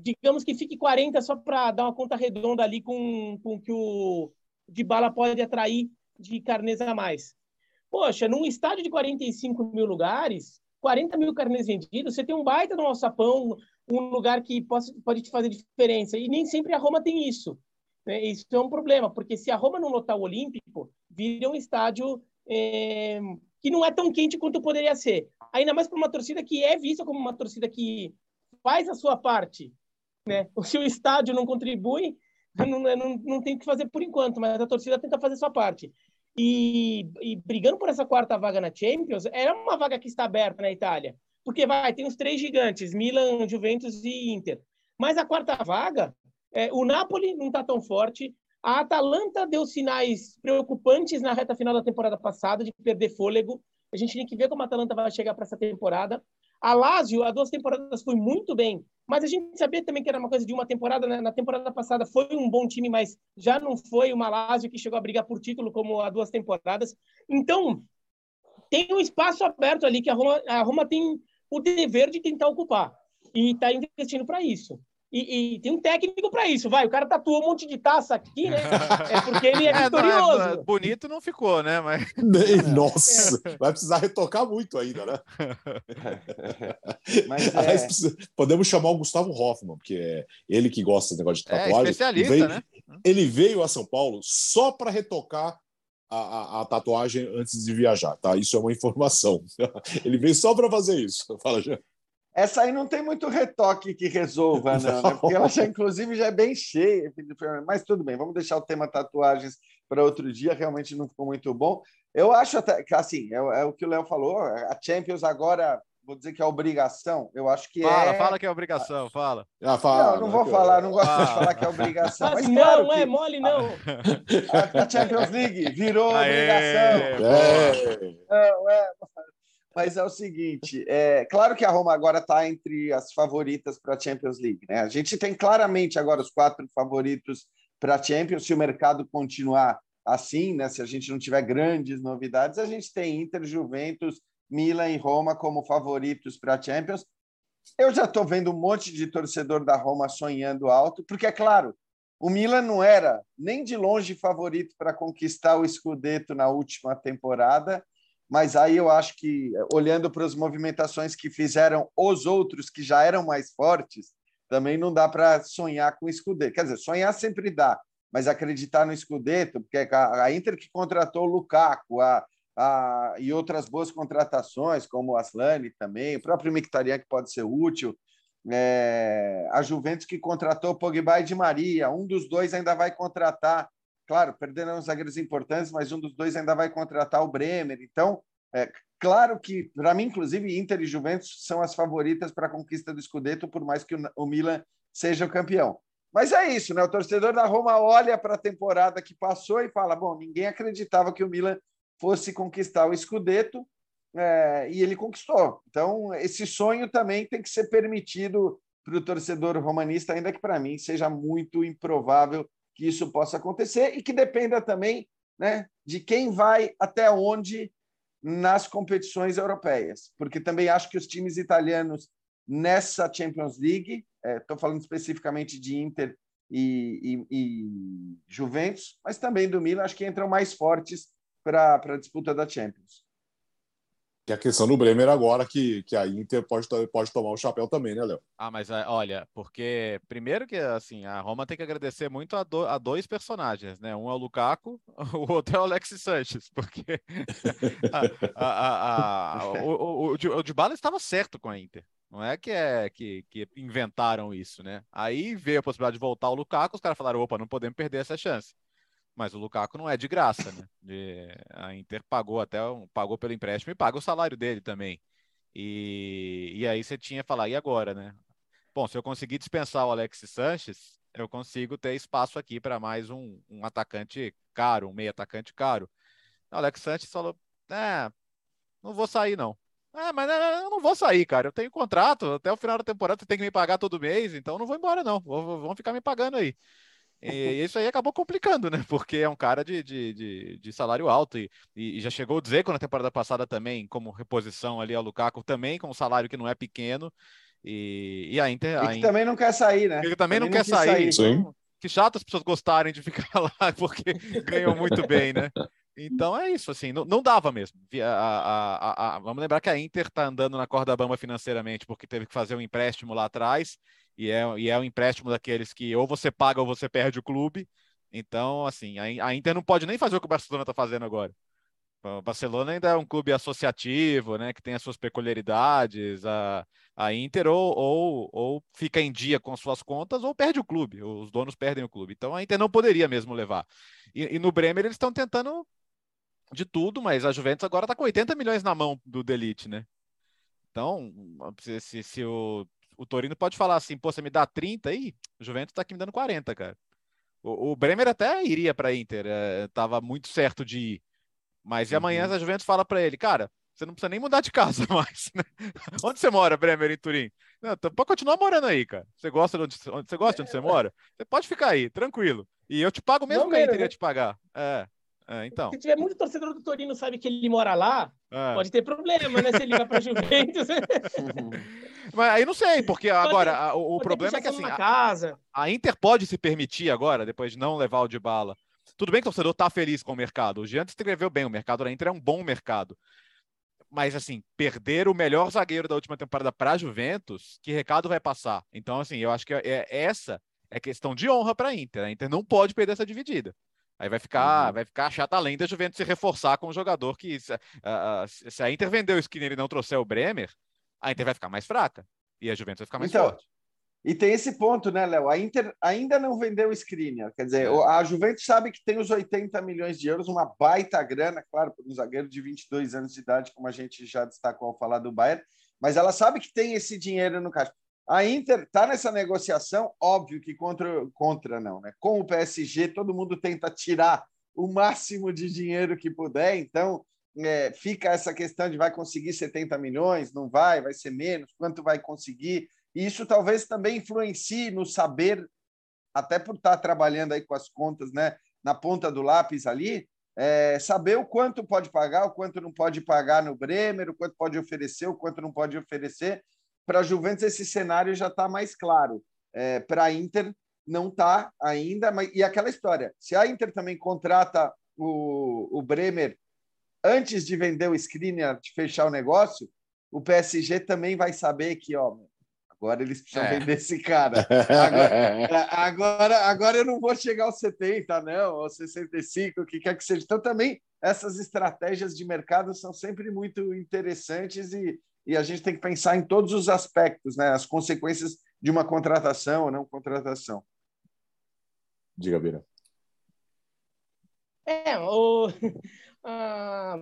Digamos que fique 40 só para dar uma conta redonda ali com, com que o de bala pode atrair de carnes a mais. Poxa, num estádio de 45 mil lugares, 40 mil carnês vendidos, você tem um baita no alçapão, um lugar que pode, pode te fazer diferença. E nem sempre a Roma tem isso. Né? Isso é um problema, porque se a Roma não lotar o Olímpico, vira um estádio é, que não é tão quente quanto poderia ser. Ainda mais para uma torcida que é vista como uma torcida que faz a sua parte. Né? Se o estádio não contribui, não, não, não tem o que fazer por enquanto, mas a torcida tenta fazer sua parte e, e brigando por essa quarta vaga na Champions, era uma vaga que está aberta na Itália. Porque vai, tem os três gigantes, Milan, Juventus e Inter. Mas a quarta vaga, é, o Napoli não está tão forte. A Atalanta deu sinais preocupantes na reta final da temporada passada de perder fôlego. A gente tem que ver como a Atalanta vai chegar para essa temporada. A Lazio, há duas temporadas, foi muito bem, mas a gente sabia também que era uma coisa de uma temporada. Né? Na temporada passada foi um bom time, mas já não foi uma Lazio que chegou a brigar por título como há duas temporadas. Então, tem um espaço aberto ali que a Roma, a Roma tem o dever de tentar ocupar e está investindo para isso. E, e, tem um técnico para isso, vai. O cara tatuou um monte de taça aqui, né? [LAUGHS] É porque ele é, é vitorioso. Não, é, bonito não ficou, né? Mas... [LAUGHS] Nossa, é. vai precisar retocar muito ainda, né? [LAUGHS] Mas é... Podemos chamar o Gustavo Hoffman, porque é ele que gosta desse negócio de é, tatuagem. É, especialista, veio, né? Ele veio a São Paulo só para retocar a, a, a, tatuagem antes de viajar, tá? Isso é uma informação. Ele veio só para fazer isso. Fala, já. Essa aí não tem muito retoque que resolva, [LAUGHS] não, né? porque ela já, inclusive, já é bem cheia. Mas tudo bem, vamos deixar o tema tatuagens para outro dia, realmente não ficou muito bom. Eu acho até que, assim, é, é o que o Léo falou, a Champions agora, vou dizer que é obrigação, eu acho que fala, é... Fala que é obrigação, fala. Ah, fala não, não vou falar, não gosto de falar que é obrigação. Mas, mas claro não é mole, não. [LAUGHS] A, a Champions League virou Aê, obrigação. É. Não, é, mas é o seguinte, é claro que a Roma agora está entre as favoritas para a Champions League. Né? A gente tem claramente agora os quatro favoritos para a Champions. Se o mercado continuar assim, né? se a gente não tiver grandes novidades, a gente tem Inter, Juventus, Milan e Roma como favoritos para a Champions. Eu já estou vendo um monte de torcedor da Roma sonhando alto, porque é claro, o Milan não era nem de longe favorito para conquistar o Scudetto na última temporada mas aí eu acho que, olhando para as movimentações que fizeram os outros que já eram mais fortes, também não dá para sonhar com o Scudetto. Quer dizer, sonhar sempre dá, mas acreditar no Scudetto, porque a Inter que contratou o Lukaku a, a, e outras boas contratações, como o Aslani também, o próprio Mictarian, que pode ser útil, é, a Juventus que contratou Pogba e Di Maria, um dos dois ainda vai contratar claro, perderam os zagueiros importantes, mas um dos dois ainda vai contratar o Bremer. Então, é claro que, para mim, inclusive, Inter e Juventus são as favoritas para a conquista do Scudetto, por mais que o Milan seja o campeão. Mas é isso, né? O torcedor da Roma olha para a temporada que passou e fala: bom, ninguém acreditava que o Milan fosse conquistar o Scudetto é, e ele conquistou. Então, esse sonho também tem que ser permitido para o torcedor romanista, ainda que para mim seja muito improvável que isso possa acontecer e que dependa também né, de quem vai até onde nas competições europeias, porque também acho que os times italianos nessa Champions League, estou é, falando especificamente de Inter e, e, e, Juventus, mas também do Milan, acho que entram mais fortes para a disputa da Champions. Que é a questão do Bremer agora, que, que a Inter pode, pode tomar o chapéu também, né, Léo? Ah, mas é, olha, porque primeiro que assim, a Roma tem que agradecer muito a, do, a dois personagens, né? Um é o Lukaku, [LAUGHS] o outro é o Alexis Sanches, porque [LAUGHS] a, a, o, o, o, o estava certo com a Inter. Não é que é que, que inventaram isso, né? Aí veio a possibilidade de voltar o Lukaku, os caras falaram, opa, não podemos perder essa chance. Mas o Lukaku não é de graça, né? A Inter pagou até pagou pelo empréstimo e paga o salário dele também. E, e aí você tinha que falar, e agora, né? Bom, se eu conseguir dispensar o Alex Sanches, eu consigo ter espaço aqui para mais um, um atacante caro, um meio atacante caro. O Alex Sanches falou: é, não vou sair, não. É, mas é, eu não vou sair, cara. Eu tenho contrato até o final da temporada, você tem que me pagar todo mês, então não vou embora, não. Vão ficar me pagando aí. E isso aí acabou complicando, né? Porque é um cara de, de, de, de salário alto e, e, já chegou o Dzeko na temporada passada também, como reposição ali ao Lukaku, também com um salário que não é pequeno. E, e a Inter. E que Inter, também não quer sair, né? Ele também, também não, não quer sair. sair. Então, que chato as pessoas gostarem de [LAUGHS] ficar lá, porque ganham muito bem, né? Então é isso, assim, não, não dava mesmo. A, a, a, vamos lembrar que a Inter está andando na corda bamba financeiramente, porque teve que fazer um empréstimo lá atrás, e é, e é um empréstimo daqueles que ou você paga ou você perde o clube. Então, assim, a, Inter não pode nem fazer o que o Barcelona está fazendo agora. O Barcelona ainda é um clube associativo, né, que tem as suas peculiaridades. A, a Inter ou, ou, ou fica em dia com suas contas ou perde o clube, os donos perdem o clube. Então a Inter não poderia mesmo levar. E, e no Bremer eles estão tentando de tudo, mas a Juventus agora está com 80 milhões na mão do Delite, né? Então, se, se, se o, o Torino pode falar assim, pô, você me dá 30 aí, o Juventus está aqui me dando 40, cara. O, o Bremer até iria para Inter, é, muito certo de ir. Mas e amanhã uhum. a Juventus fala para ele, cara, você não precisa nem mudar de casa [LAUGHS] mais. Né? Onde você mora, Bremer, em Turim? Não, pode continuar morando aí, cara. Você gosta de onde, onde você gosta de onde você mora? Você pode ficar aí, tranquilo. E eu te pago mesmo não que a Inter ia te pagar. É. É, então. Se tiver muito torcedor do Torino sabe que ele mora lá, é. pode ter problema, né? Se ele vai para [LAUGHS] Juventus. [LAUGHS] Mas aí não sei, porque agora a, o, o problema é que assim, a, a, Inter pode se permitir agora, depois de não levar o de bala. Tudo bem que o torcedor está feliz com o mercado. O Giannis escreveu bem, o mercado da Inter é um bom mercado. Mas assim, perder o melhor zagueiro da última temporada para a Juventus, que recado vai passar? Então, assim, eu acho que é, é essa é questão de honra para a Inter. A Inter não pode perder essa dividida. Aí vai ficar, uhum. vai ficar chata além da Juventus se reforçar com um jogador que, se, uh, se a Inter vender o Skinner e não trouxer o Bremer, a Inter vai ficar mais fraca e a Juventus vai ficar mais então, forte. E tem esse ponto, né, Léo? A Inter ainda não vendeu o Skriniar. Quer dizer, é. a Juventus sabe que tem os 80 milhões de euros, uma baita grana, claro, para um zagueiro de 22 anos de idade, como a gente já destacou ao falar do Bayern, mas ela sabe que tem esse dinheiro no caixa. A Inter está nessa negociação, óbvio que contra, contra não, né? Com o PSG, todo mundo tenta tirar o máximo de dinheiro que puder, então é, fica essa questão de vai conseguir 70 milhões, não vai, vai ser menos, quanto vai conseguir. E isso talvez também influencie no saber, até por estar trabalhando aí com as contas né, na ponta do lápis ali, é, saber o quanto pode pagar, o quanto não pode pagar no Bremer, o quanto pode oferecer, o quanto não pode oferecer, para a Juventus, esse cenário já está mais claro. É, para a Inter, não está ainda. Mas, e aquela história: se a Inter também contrata o, o Bremer antes de vender o Skriniar, de fechar o negócio, o PSG também vai saber que, ó, agora eles precisam é. vender esse cara. Agora, agora, agora, eu não vou chegar aos 70, não, aos 65, o que quer que seja. Então, também, essas estratégias de mercado são sempre muito interessantes e, e a gente tem que pensar em todos os aspectos, né? As consequências de uma contratação ou não contratação. Diga, Bira. É, o, a,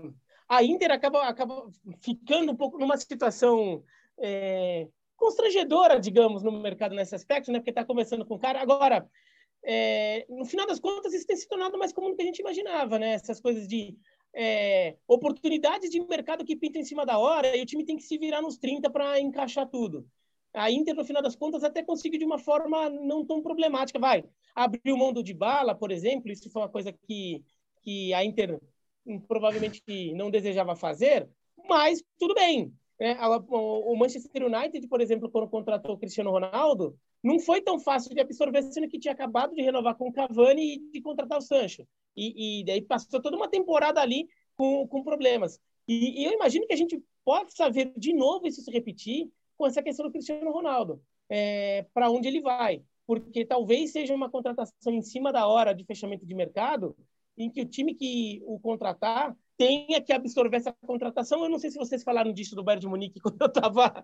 a Inter acaba, acaba ficando um pouco numa situação é, constrangedora, digamos, no mercado nesse aspecto, né? Porque está começando com o cara. Agora, é, no final das contas, isso tem se tornado mais comum do que a gente imaginava, né? Essas coisas de é, oportunidades de mercado que pintam em cima da hora e o time tem que se virar nos 30 para encaixar tudo. A Inter, no final das contas, até conseguiu de uma forma não tão problemática. Vai, abriu mão do de bala, por exemplo, isso foi uma coisa que, que a Inter provavelmente não desejava fazer, mas tudo bem. Né? O Manchester United, por exemplo, quando contratou o Cristiano Ronaldo, não foi tão fácil de absorver, sendo que tinha acabado de renovar com o Cavani e de contratar o Sancho. E, e daí passou toda uma temporada ali com, com problemas. E, e, eu imagino que a gente possa ver de novo isso se repetir com essa questão do Cristiano Ronaldo, é, para onde ele vai. Porque talvez seja uma contratação em cima da hora de fechamento de mercado, em que o time que o contratar tenha que absorver essa contratação. Eu não sei se vocês falaram disso do Bayern de Munique [LAUGHS] quando eu estava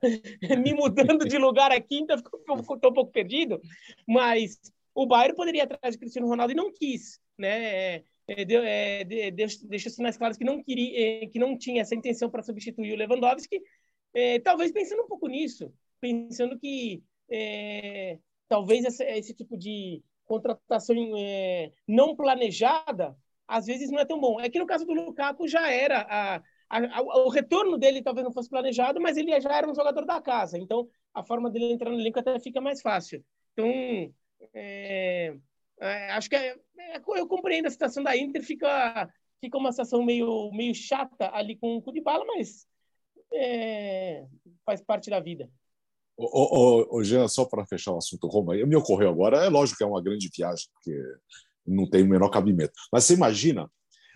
me mudando de lugar aqui, então estou um pouco perdido, mas o Bayern poderia ir atrás de Cristiano Ronaldo e não quis, né? É, é, deu, é, deixou sinais claros que não queria, é, que não tinha essa intenção para substituir o Lewandowski, é, talvez pensando um pouco nisso, pensando que é, talvez esse, esse, tipo de contratação é, não planejada às vezes não é tão bom. É que no caso do Lukaku já era a, a, a, o retorno dele talvez não fosse planejado, mas ele já era um jogador da casa, então a forma dele entrar no elenco até fica mais fácil. Então é, é, acho que é, é, eu compreendo a situação da Inter, fica, fica uma situação meio, meio chata ali com o Bala, mas é, faz parte da vida. Ô, ô, ô Jean, só para fechar o assunto Roma, me ocorreu agora, é lógico que é uma grande viagem, porque não tem o menor cabimento. Mas você imagina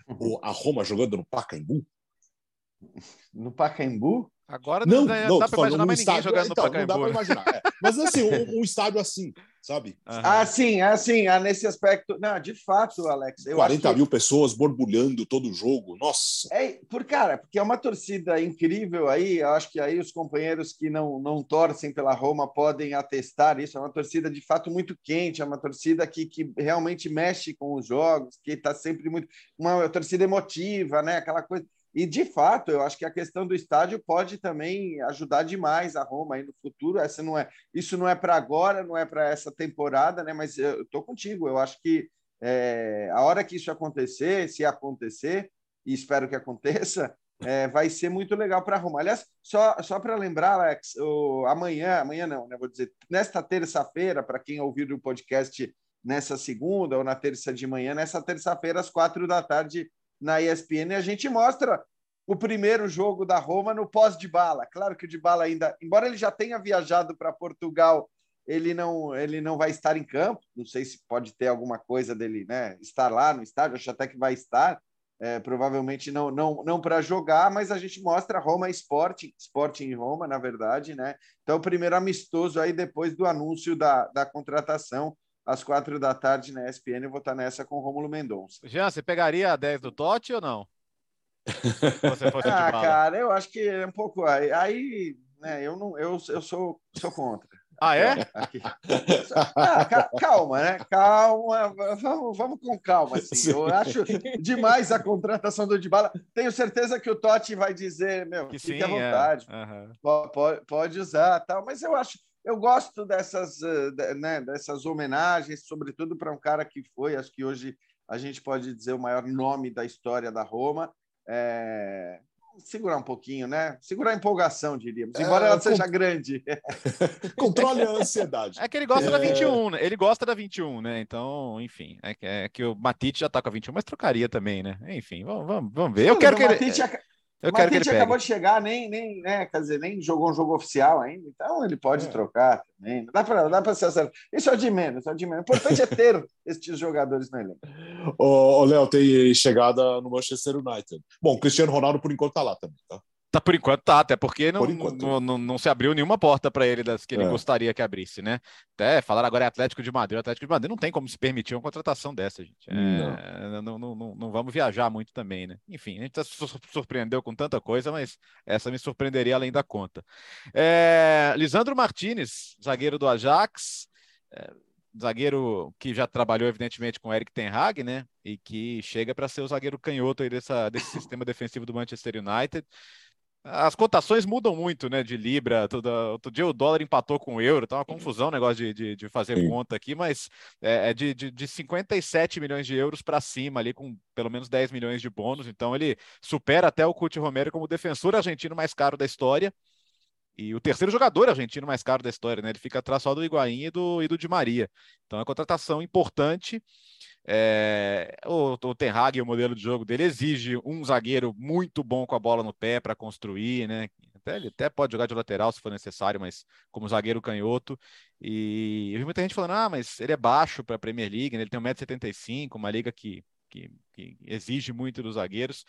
uhum. a Roma jogando no Pacaembu? No Pacaembu? Agora não, não, não dá para imaginar mais estádio, ninguém jogando então, no Pacaembu. Não dá para imaginar. É. Mas assim, um, [LAUGHS] um, estádio assim, sabe? Uhum. Ah, sim, assim, nesse aspecto. Não, de fato, Alex. 40 mil que... pessoas borbulhando todo o jogo. Nossa! É, por, cara, porque é uma torcida incrível aí. Eu acho que aí os companheiros que não, não torcem pela Roma podem atestar isso. É uma torcida de fato muito quente, é uma torcida que, que realmente mexe com os jogos, que está sempre muito. Uma torcida emotiva, né? Aquela coisa e, de fato, eu acho que a questão do estádio pode também ajudar demais a Roma aí no futuro. Essa não é, isso não é para agora, não é para essa temporada, né? mas eu estou contigo. Eu acho que é, a hora que isso acontecer, se acontecer, e espero que aconteça, é, vai ser muito legal para a Roma. Aliás, só, só para lembrar, Alex, o, amanhã, amanhã não, né? Vou dizer, nesta terça-feira, para quem ouvir o podcast nessa segunda ou na terça de manhã, nessa terça-feira, às quatro da tarde, na ESPN a gente mostra o primeiro jogo da Roma no pós de bala. Claro que o de bala ainda, embora ele já tenha viajado para Portugal, ele não ele não vai estar em campo. Não sei se pode ter alguma coisa dele, né, estar lá no estádio. Acho até que vai estar. É, provavelmente não não não para jogar, mas a gente mostra Roma Sporting, Sporting em Roma, na verdade, né? Então, o primeiro amistoso aí depois do anúncio da, da contratação às quatro da tarde na ESPN. Eu vou estar nessa com o Rômulo Mendonça. Jean, você pegaria a 10 do Totti ou não? [LAUGHS] ah, cara, eu acho que é um pouco. Aí, né, eu, não, eu, eu sou, sou contra. Ah, é? Ah, calma, né? Calma, vamos, vamos com calma. Assim. Eu acho demais a contratação do Dybala. Tenho certeza que o Totti vai dizer, meu, que fique sim, à é. vontade, é. uhum. pode, pode usar, tal. Mas eu acho, eu gosto dessas, eh, né, dessas homenagens, sobretudo para um cara que foi, acho que hoje a gente pode dizer o maior nome da história da Roma. É... Segurar um pouquinho, né? Segurar a empolgação, diríamos, embora é, ela seja grande. [LAUGHS] Controle a ansiedade. É que ele gosta é... da 21, né? Ele gosta da 21, né? Então, enfim, é que, é que o Matite já tá com a 21, mas trocaria também, né? Enfim, vamos, vamos, vamos ver. Eu quero que ele. Eu quero que ele pegue. acabou de chegar, nem, nem, né, quer dizer, nem jogou um jogo oficial ainda, então ele pode é. trocar também. Dá para dá para ser acertado. Isso é de menos, é de menos. O importante é ter [LAUGHS] esses jogadores no elenco. Ô, Léo, tem chegada no Manchester United. Bom, Cristiano Ronaldo por enquanto tá lá também, tá? Tá, por enquanto tá, até porque não, enquanto, não, não, não, se abriu nenhuma porta para ele das que ele é. gostaria que abrisse, né? Até falar agora é Atlético de Madrid. Atlético de Madrid não tem como se permitir uma contratação dessa, gente. É, não. Não, não, não, vamos viajar muito também, né? Enfim, a gente se surpreendeu com tanta coisa, mas essa me surpreenderia além da conta. É, Lisandro Martinez, zagueiro do Ajax. É, zagueiro que já trabalhou, evidentemente, com Eric Ten Hag, né? E que chega para ser o zagueiro canhoto aí dessa, desse [LAUGHS] sistema defensivo do Manchester United as cotações mudam muito, né? De Libra. Todo, outro dia o dólar empatou com o euro, tá uma confusão o negócio de, de, de fazer Sim. conta aqui, mas é, é de, de, de 57 milhões de euros para cima, ali com pelo menos 10 milhões de bônus. Então ele supera até o Cuti Romero como defensor argentino mais caro da história. E o terceiro jogador argentino mais caro da história, né? Ele fica atrás só do Higuaín e do, e do Di Maria. Então é uma contratação importante. É, o, o Ten Hag, o modelo de jogo dele exige um zagueiro muito bom com a bola no pé para construir, né? Até, ele até pode jogar de lateral se for necessário, mas como zagueiro canhoto. E eu vi muita gente falando: ah, mas ele é baixo para a Premier League, né? ele tem 1,75m, uma liga que, que, que exige muito dos zagueiros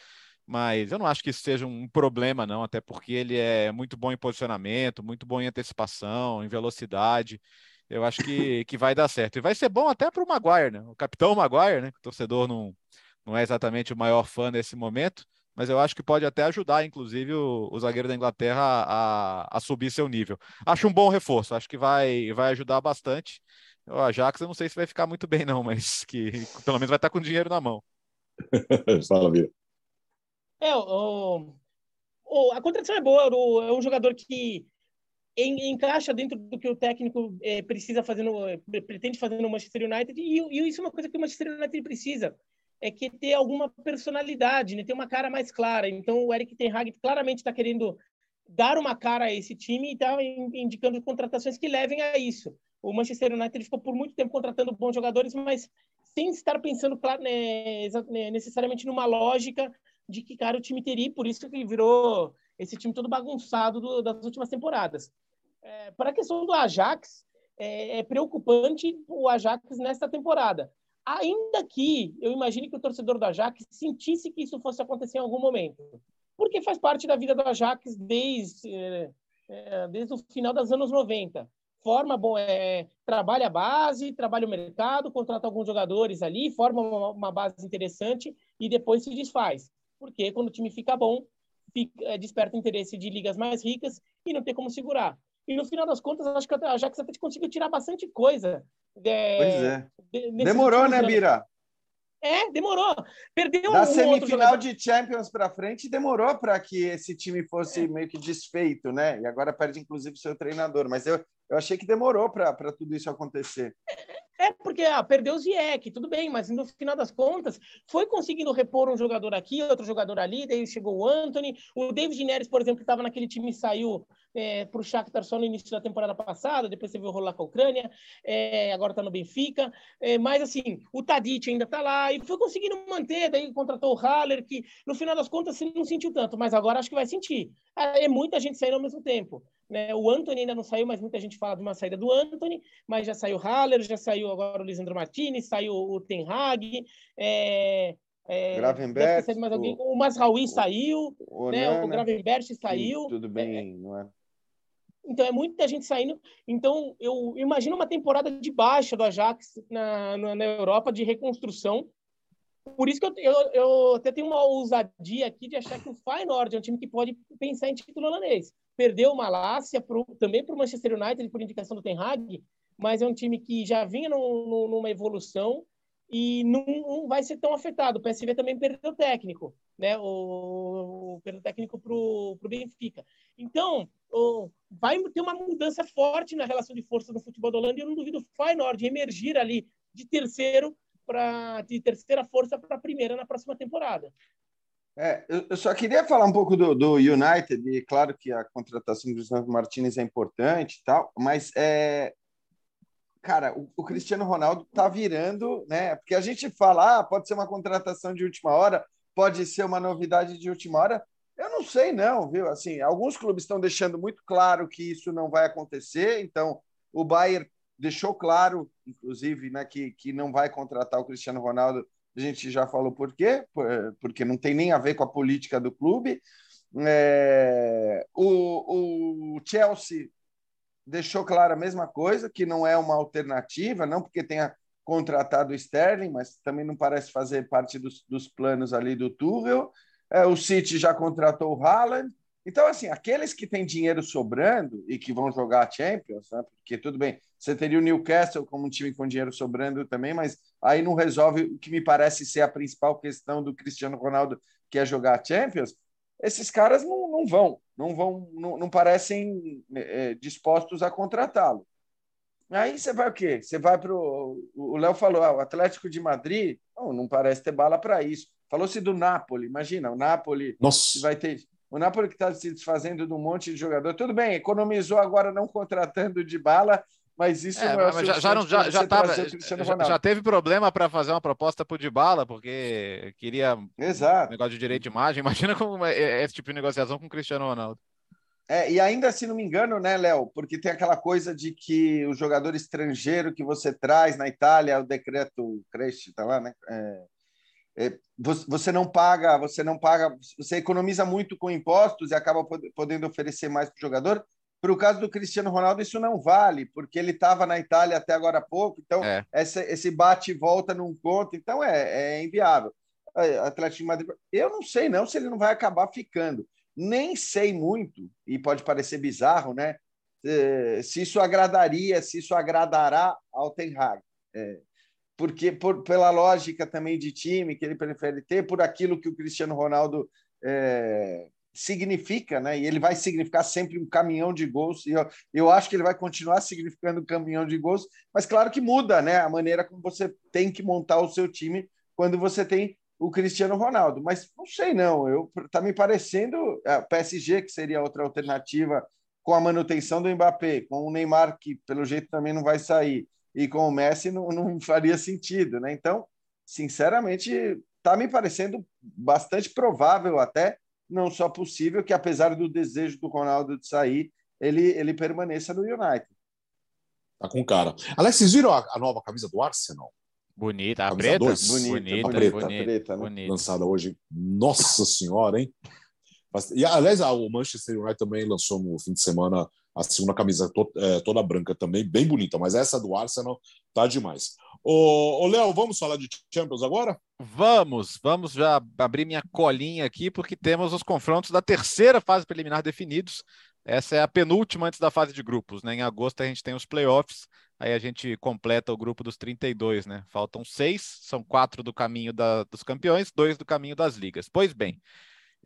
mas eu não acho que isso seja um problema, não, até porque ele é muito bom em posicionamento, muito bom em antecipação, em velocidade eu acho que, que vai dar certo. E vai ser bom até para o Maguire, né? O capitão Maguire, né? O torcedor não, não é exatamente o maior fã nesse momento, mas eu acho que pode até ajudar, inclusive, o, o zagueiro da Inglaterra a, a, subir seu nível. Acho um bom reforço, acho que vai, vai ajudar bastante. O Ajax eu não sei se vai ficar muito bem, não, mas que pelo menos vai estar com dinheiro na mão. [LAUGHS] Fala, Vira. É, o, o, a contratação é boa, o, é um jogador que encaixa dentro do que o técnico é, precisa fazer no, é, pretende fazer no Manchester United e, e, isso é uma coisa que o Manchester United precisa é que ter alguma personalidade, né? ter uma cara mais clara. Então o Eric Ten Hag claramente está querendo dar uma cara a esse time e está indicando contratações que levem a isso. O Manchester United ficou por muito tempo contratando bons jogadores, mas sem estar pensando né, né, necessariamente numa lógica de que cara o time teria, por isso que virou esse time todo bagunçado do, das últimas temporadas. É, para a questão do Ajax, é, é, preocupante o Ajax nesta temporada. Ainda que eu imagine que o torcedor do Ajax sentisse que isso fosse acontecer em algum momento, porque faz parte da vida do Ajax desde, é, é desde o final dos anos 90 forma bom é trabalha a base, trabalha o mercado, contrata alguns jogadores ali, forma uma, uma, base interessante e depois se desfaz. Porque quando o time fica bom, fica, é, desperta interesse de ligas mais ricas e não tem como segurar. E no final das contas, acho que a Ajax até conseguiu tirar bastante coisa. É, pois é. De, Demorou, né, Bira? É, demorou. Perdeu da um semifinal de Champions para frente, demorou para que esse time fosse é. meio que desfeito, né? E agora perde inclusive seu treinador. Mas eu, eu achei que demorou para tudo isso acontecer. É [LAUGHS] porque ah, perdeu o Zieck, tudo bem, mas no final das contas foi conseguindo repor um jogador aqui, outro jogador ali, daí chegou o Anthony, o David Neres, por exemplo, que estava naquele time saiu é, para o Shakhtar só no início da temporada passada, depois você viu rolar com a Ucrânia, é, agora está no Benfica, é, mas assim, o Tadic ainda está lá e foi conseguindo manter, daí contratou o Haller, que no final das contas você não sentiu tanto, mas agora acho que vai sentir. Ah, é muita gente saindo ao mesmo tempo. Né? O Anthony ainda não saiu, mas muita gente fala de uma saída do Anthony, mas já saiu o Haller, já saiu agora o Lisandro Martinez, saiu o Ten Hag, é, é, alguém. O, o Masraoui saiu, o, né? o Gravenberch saiu. Tudo bem, é, não é? Então, é muita gente saindo. Então, eu imagino uma temporada de baixa do Ajax na, na, na Europa, de reconstrução. Por isso que eu, eu, eu, até tenho uma ousadia aqui de achar que o Feyenoord é um time que pode pensar em título holandês. Perdeu o Malásia pro, também para o Manchester United, por indicação do Ten Hag, mas é um time que já vinha numa evolução e não, não, vai ser tão afetado. O PSV também perdeu o técnico, né? O, perdeu técnico para o Benfica. Então, o, vai ter uma mudança forte na relação de força no futebol da Holanda e eu não duvido o Feyenoord emergir ali de terceiro para de terceira força para a primeira na próxima temporada. É, eu só queria falar um pouco do, do United, e claro que a contratação do Cristiano Martinez é importante tal, mas é, cara, o, o, Cristiano Ronaldo está virando, né? Porque a gente fala, ah, pode ser uma contratação de última hora, pode ser uma novidade de última hora. Eu não sei, não, viu? Assim, alguns clubes estão deixando muito claro que isso não vai acontecer. Então, o Bayern deixou claro, inclusive, né, que, que não vai contratar o Cristiano Ronaldo. A gente já falou por quê, porque não tem nem a ver com a política do clube. É, o, o Chelsea deixou claro a mesma coisa, que não é uma alternativa, não porque tenha contratado o Sterling, mas também não parece fazer parte dos, dos planos ali do Tuchel. É, o City já contratou o Haaland. Então, assim, aqueles que têm dinheiro sobrando e que vão jogar a Champions, né? porque tudo bem, você teria o Newcastle como um time com dinheiro sobrando também, mas aí não resolve o que me parece ser a principal questão do Cristiano Ronaldo, que é jogar a Champions. Esses caras não, não vão, não vão, não, não parecem é, dispostos a contratá-lo. Aí você vai o quê? Você vai para o. O Léo falou, ah, o Atlético de Madrid não, não parece ter bala para isso. Falou-se do Napoli, imagina, o Napoli Nossa. vai ter. O Napoli que está se desfazendo de um monte de jogador. Tudo bem, economizou agora não contratando de bala, mas isso é, não é mas já, já, não, já, já, tava, já, já, teve problema para fazer uma proposta por Dybala, porque queria Exato. negócio de direito de imagem. [LAUGHS] Imagina como é, é esse tipo de negociação com o Cristiano Ronaldo. É, e ainda, se não me engano, né, Léo? Porque tem aquela coisa de que o jogador estrangeiro que você traz na Itália, o decreto Cresce, tá lá, né? É, é, você não paga, você não paga, você economiza muito com impostos e acaba podendo oferecer mais para o jogador. Para o caso do Cristiano Ronaldo, isso não vale, porque ele estava na Itália até agora há pouco, então é. essa, esse bate e volta não conta, então é, é inviável. Atlético de Madrid, eu não sei não se ele não vai acabar ficando. Nem sei muito, e pode parecer bizarro, né? eh, se isso agradaria, se isso agradará ao Ten Hag. É, porque por, pela lógica também de time que ele prefere ter, por aquilo que o Cristiano Ronaldo é, significa, né? E ele vai significar sempre um caminhão de gols. E eu, eu acho que ele vai continuar significando um caminhão de gols, mas claro que muda, né? A maneira como você tem que montar o seu time quando você tem o Cristiano Ronaldo. Mas não sei, não. Eu tá me parecendo a PSG que seria outra alternativa com a manutenção do Mbappé, com o Neymar que pelo jeito também não vai sair e com o Messi não, não [LAUGHS] faria sentido, né? Então, sinceramente, está me parecendo bastante provável até, não só possível, que apesar do desejo do Ronaldo de sair, ele, ele permaneça no United. Tá com cara. Aliás, vocês viram a, a nova camisa do Arsenal? Bonita, a preta? Bonita, bonita, preta, bonita, preta, né? bonita. Lançada hoje. Nossa Senhora, hein? E, aliás, o Manchester United também lançou no fim de semana a segunda camisa to, é, toda branca também, bem bonita, mas essa do Arsenal tá demais. Ô, Léo, vamos falar de Champions agora? Vamos, vamos já abrir minha colinha aqui, porque temos os confrontos da terceira fase preliminar definidos. Essa é a penúltima antes da fase de grupos, né? Em agosto a gente tem os playoffs, aí a gente completa o grupo dos 32, né? Faltam seis, são quatro do caminho da, dos campeões, dois do caminho das ligas. Pois bem,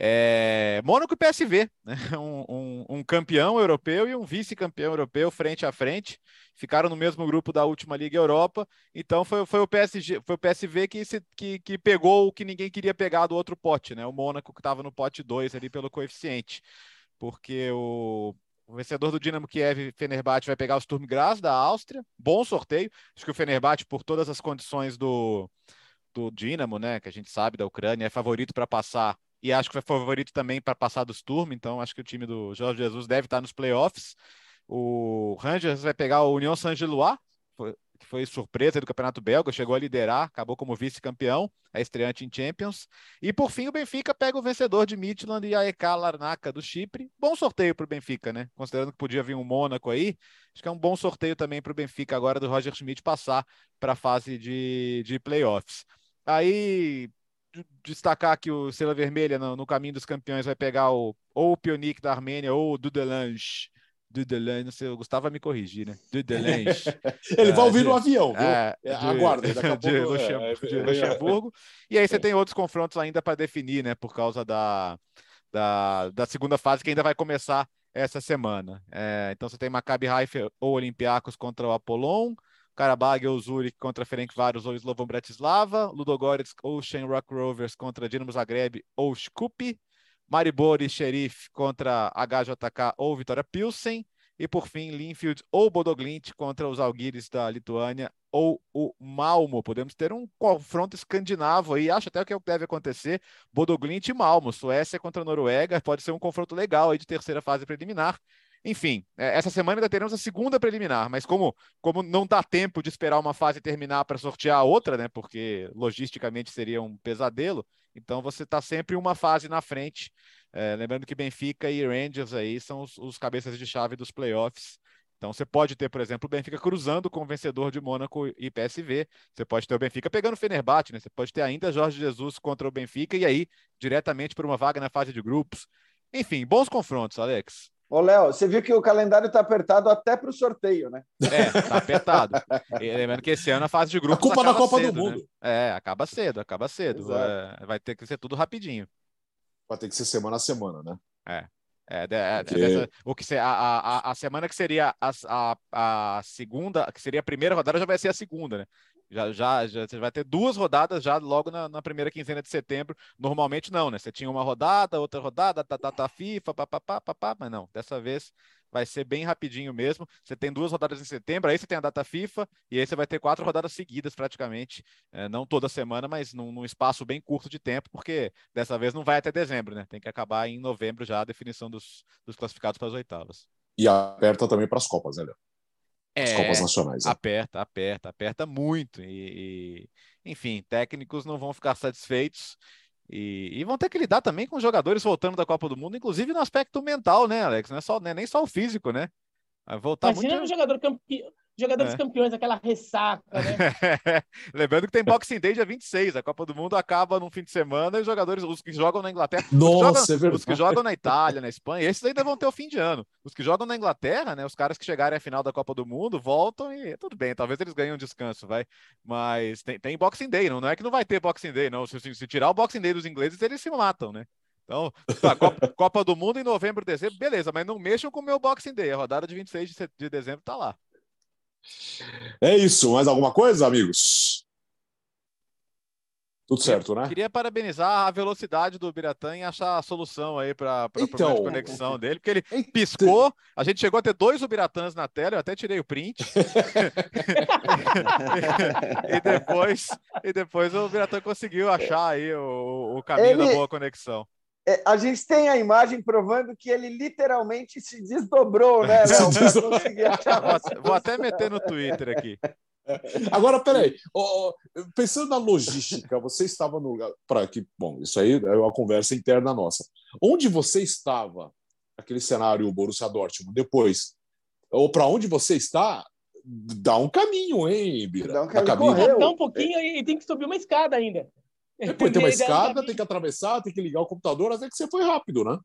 é, Mônaco e PSV, né? [LAUGHS] um, um, um, campeão europeu e um vice-campeão europeu frente a frente, ficaram no mesmo grupo da última Liga Europa, então foi, foi o PSG, foi o PSV que, se, que, que pegou o que ninguém queria pegar do outro pote, né? O Mônaco que estava no pote 2 ali pelo coeficiente, porque o, o vencedor do Dinamo Kiev, Fenerbahçe, vai pegar o Sturm Graz da Áustria. Bom sorteio. Acho que o Fenerbahçe, por todas as condições do, do Dinamo, né, que a gente sabe da Ucrânia, é favorito para passar e acho que foi favorito também para passar dos turnos, então acho que o time do Jorge Jesus deve estar nos playoffs. O Rangers vai pegar o União Saint-Gilloise, que foi surpresa do Campeonato Belga, chegou a liderar, acabou como vice-campeão, é estreante em Champions. E por fim, o Benfica pega o vencedor de Midland e a EK Larnaca do Chipre. Bom sorteio para o Benfica, né? Considerando que podia vir um Mônaco aí, acho que é um bom sorteio também para o Benfica agora do Roger Schmidt passar para a fase de, de playoffs. Aí, destacar que o Estrela Vermelha no, no, caminho dos campeões vai pegar o, ou o Pionic da Armênia ou o Dudelange. Dudelange, não sei, o Gustavo vai me corrigir, né? Dudelange. [LAUGHS] Ele vai ouvir no avião, viu? É, de, Aguarda, daqui a [LAUGHS] pouco. De, Luxem, é, de Luxemburgo. E aí você tem outros confrontos ainda para definir, né? Por causa da, da, da segunda fase que ainda vai começar essa semana. É, então você tem Maccabi Haifa ou Olympiacos contra o Apollon, Karabag ou Zurich contra Ferencváros ou Slovan Bratislava, Ludogorets ou Shamrock Rovers contra Dinamo Zagreb ou Skupi, Maribor e Sheriff contra HJK ou Vitória Pilsen, e por fim Linfield ou Bodoglint contra os Alguires da Lituânia ou o Malmo. Podemos ter um confronto escandinavo aí, acho até que é deve acontecer, Bodoglint e Malmo, Suécia contra Noruega, pode ser um confronto legal aí de terceira fase preliminar. Enfim, é, essa semana ainda teremos a segunda preliminar, mas como, como não dá tempo de esperar uma fase terminar para sortear a outra, né? Porque logisticamente seria um pesadelo, então você está sempre uma fase na frente. É, lembrando que Benfica e Rangers aí são os, os, cabeças de chave dos playoffs. Então você pode ter, por exemplo, o Benfica cruzando com o vencedor de Mônaco e PSV. Você pode ter o Benfica pegando o Fenerbahçe, né? Você pode ter ainda Jorge Jesus contra o Benfica e aí diretamente por uma vaga na fase de grupos. Enfim, bons confrontos, Alex. Ô, Léo, você viu que o calendário está apertado até para o sorteio, né? É, está apertado. E lembrando que esse ano a fase de grupos. A culpa da Copa cedo, do né? Mundo. Né? É, acaba cedo, acaba cedo. É, vai ter que ser tudo rapidinho. Vai ter que ser semana a semana, né? É. É, é, Porque... dessa, o que a, a, a semana que seria a, a, a segunda, que seria a primeira rodada, já vai ser a segunda, né? Já, já, já você vai ter duas rodadas já logo na, na, primeira quinzena de setembro. Normalmente não, né? Você tinha uma rodada, outra rodada, tá, tá, tá, FIFA, papapá, papá, mas não. Dessa vez vai ser bem rapidinho mesmo. Você tem duas rodadas em setembro, aí você tem a data FIFA, e aí você vai ter quatro rodadas seguidas praticamente, é, não toda semana, mas num, num, espaço bem curto de tempo, porque dessa vez não vai até dezembro, né? Tem que acabar em novembro já a definição dos, dos classificados para as oitavas. E aperta também para as Copas, né, Léo? As é, Copas Nacionais. Né? Aperta, aperta, aperta muito. E, e, enfim, técnicos não vão ficar satisfeitos. E, e, vão ter que lidar também com jogadores voltando da Copa do Mundo, inclusive no aspecto mental, né, Alex? Não é só, né, nem só o físico, né? Vai voltar Imagina muito... um jogador campe... jogadores é. campeões, aquela ressaca, né? [LAUGHS] Lembrando que tem Boxing Day dia 26, a Copa do Mundo acaba no fim de semana e os jogadores, os que jogam na Inglaterra, Nossa, os, que jogam, é os que jogam na Itália, na Espanha, esses ainda vão ter o fim de ano. Os que jogam na Inglaterra, né, os caras que chegarem à final da Copa do Mundo, voltam e tudo bem, talvez eles ganhem um descanso, vai. Mas tem, tem Boxing Day, não, não é que não vai ter Boxing Day, não. Se, se tirar o Boxing Day dos ingleses, eles se matam, né? Então, tá, Copa, [LAUGHS] Copa, do Mundo em novembro, dezembro, beleza, mas não mexam com o meu Boxing Day. A rodada de 26 de, de dezembro tá lá. É isso. Mais alguma coisa, amigos? Tudo certo, né? Queria parabenizar a velocidade do Biratã em achar a solução aí para o então, problema de conexão dele, porque ele então... piscou, a gente chegou a ter dois Ubiratãs na tela, eu até tirei o print. [LAUGHS] [LAUGHS] e, depois, e depois o Biratã conseguiu achar aí o, o caminho ele... da boa conexão. É, a gente tem a imagem provando que ele literalmente se desdobrou, né, [LAUGHS] Léo? [LAUGHS] vou, vou até meter no Twitter aqui. [LAUGHS] Agora, peraí, oh, pensando na logística, você estava no lugar. Para que, bom, isso aí é uma conversa interna nossa. Onde você estava, aquele cenário Borussia Dortmund, depois, ou para onde você está, dá um caminho, hein, Bira? Dá um caminho. Dá um pouquinho e tem que subir uma escada ainda. Depois tem uma escada, tem que atravessar, tem que ligar o computador, até que você foi rápido, né?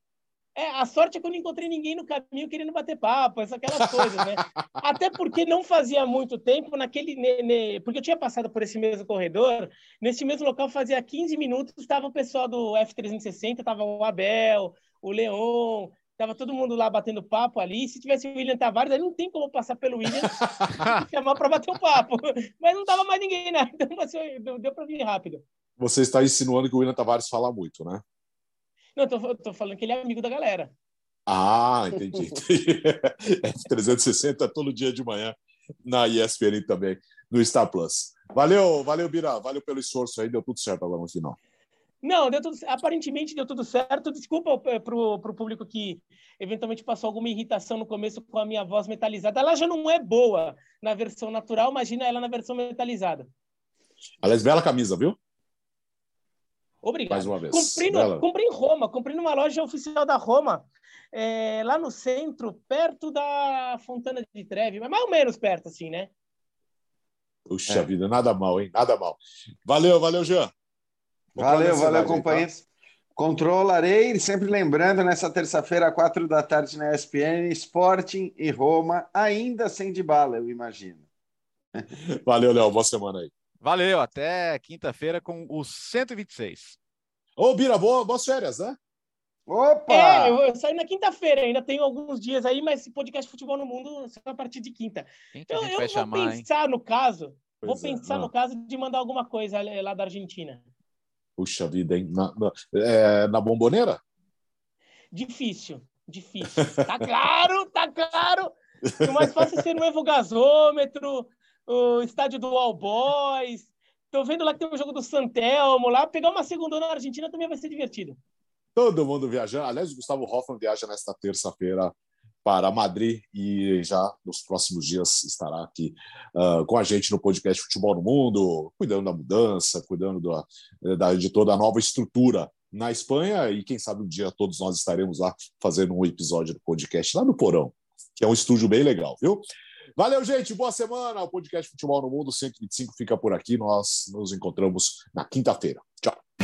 É, a sorte é que eu não encontrei ninguém no caminho querendo bater papo, essas aquelas coisas, né? [LAUGHS] Até porque não fazia muito tempo naquele. Ne, ne, porque eu tinha passado por esse mesmo corredor, nesse mesmo local fazia 15 minutos, estava o pessoal do F360, estava o Abel, o Leon, estava todo mundo lá batendo papo ali. Se tivesse o William Tavares, aí não tem como passar pelo William [LAUGHS] chamar para bater um papo. Mas não tava mais ninguém, né? Então assim, deu para vir rápido. Você está insinuando que o William Tavares fala muito, né? Não, tô, tô falando que ele é amigo da galera. Ah, [LAUGHS] entendi. F360 todo dia de manhã na ESPN também, no Star Plus. Valeu, valeu, Bira. Valeu pelo esforço aí. Deu tudo certo agora no final. Não, deu tudo, aparentemente deu tudo certo. Desculpa para o público que eventualmente passou alguma irritação no começo com a minha voz metalizada. Ela já não é boa na versão natural, imagina ela na versão metalizada. Aliás, bela camisa, viu? Obrigado. Mais uma vez. Comprei, no, comprei em Roma, comprei numa loja oficial da Roma, é, lá no centro, perto da Fontana de Trevi, mas mais ou menos perto, assim, né? Puxa é. vida, nada mal, hein? Nada mal. Valeu, valeu, Jean. Valeu, valeu, companheiros. Tá? Controlarei, sempre lembrando, nessa terça-feira, às quatro da tarde na ESPN, Sporting e Roma, ainda sem de bala, eu imagino. Valeu, Léo. Boa semana aí. Valeu, até quinta-feira com o 126. Ô, Bira, boa, boas férias, né? Opa! É, eu, eu saio na quinta-feira, ainda tenho alguns dias aí, mas esse podcast Futebol no Mundo só a partir de quinta. Então, eu vou chamar, pensar hein? no caso, pois vou é, pensar não. no caso de mandar alguma coisa lá da Argentina. Puxa vida, hein? Na, na, é, na bomboneira? Difícil, difícil. Tá claro, tá claro. O mais fácil é ser no evogazômetro, o estádio do All Boys. Tô vendo lá que tem o jogo do Santelmo lá. Pegar uma segunda na Argentina também vai ser divertido. Todo mundo viajando. Aliás, o Gustavo Hoffman viaja nesta terça-feira para Madrid e já nos próximos dias estará aqui uh, com a gente no podcast Futebol no Mundo, cuidando da mudança, cuidando da, da, de toda a nova estrutura na Espanha e quem sabe um dia todos nós estaremos lá fazendo um episódio do podcast lá no Porão, que é um estúdio bem legal, viu? Valeu, gente. Boa semana. O podcast Futebol no Mundo 125 fica por aqui. Nós nos encontramos na quinta-feira. Tchau.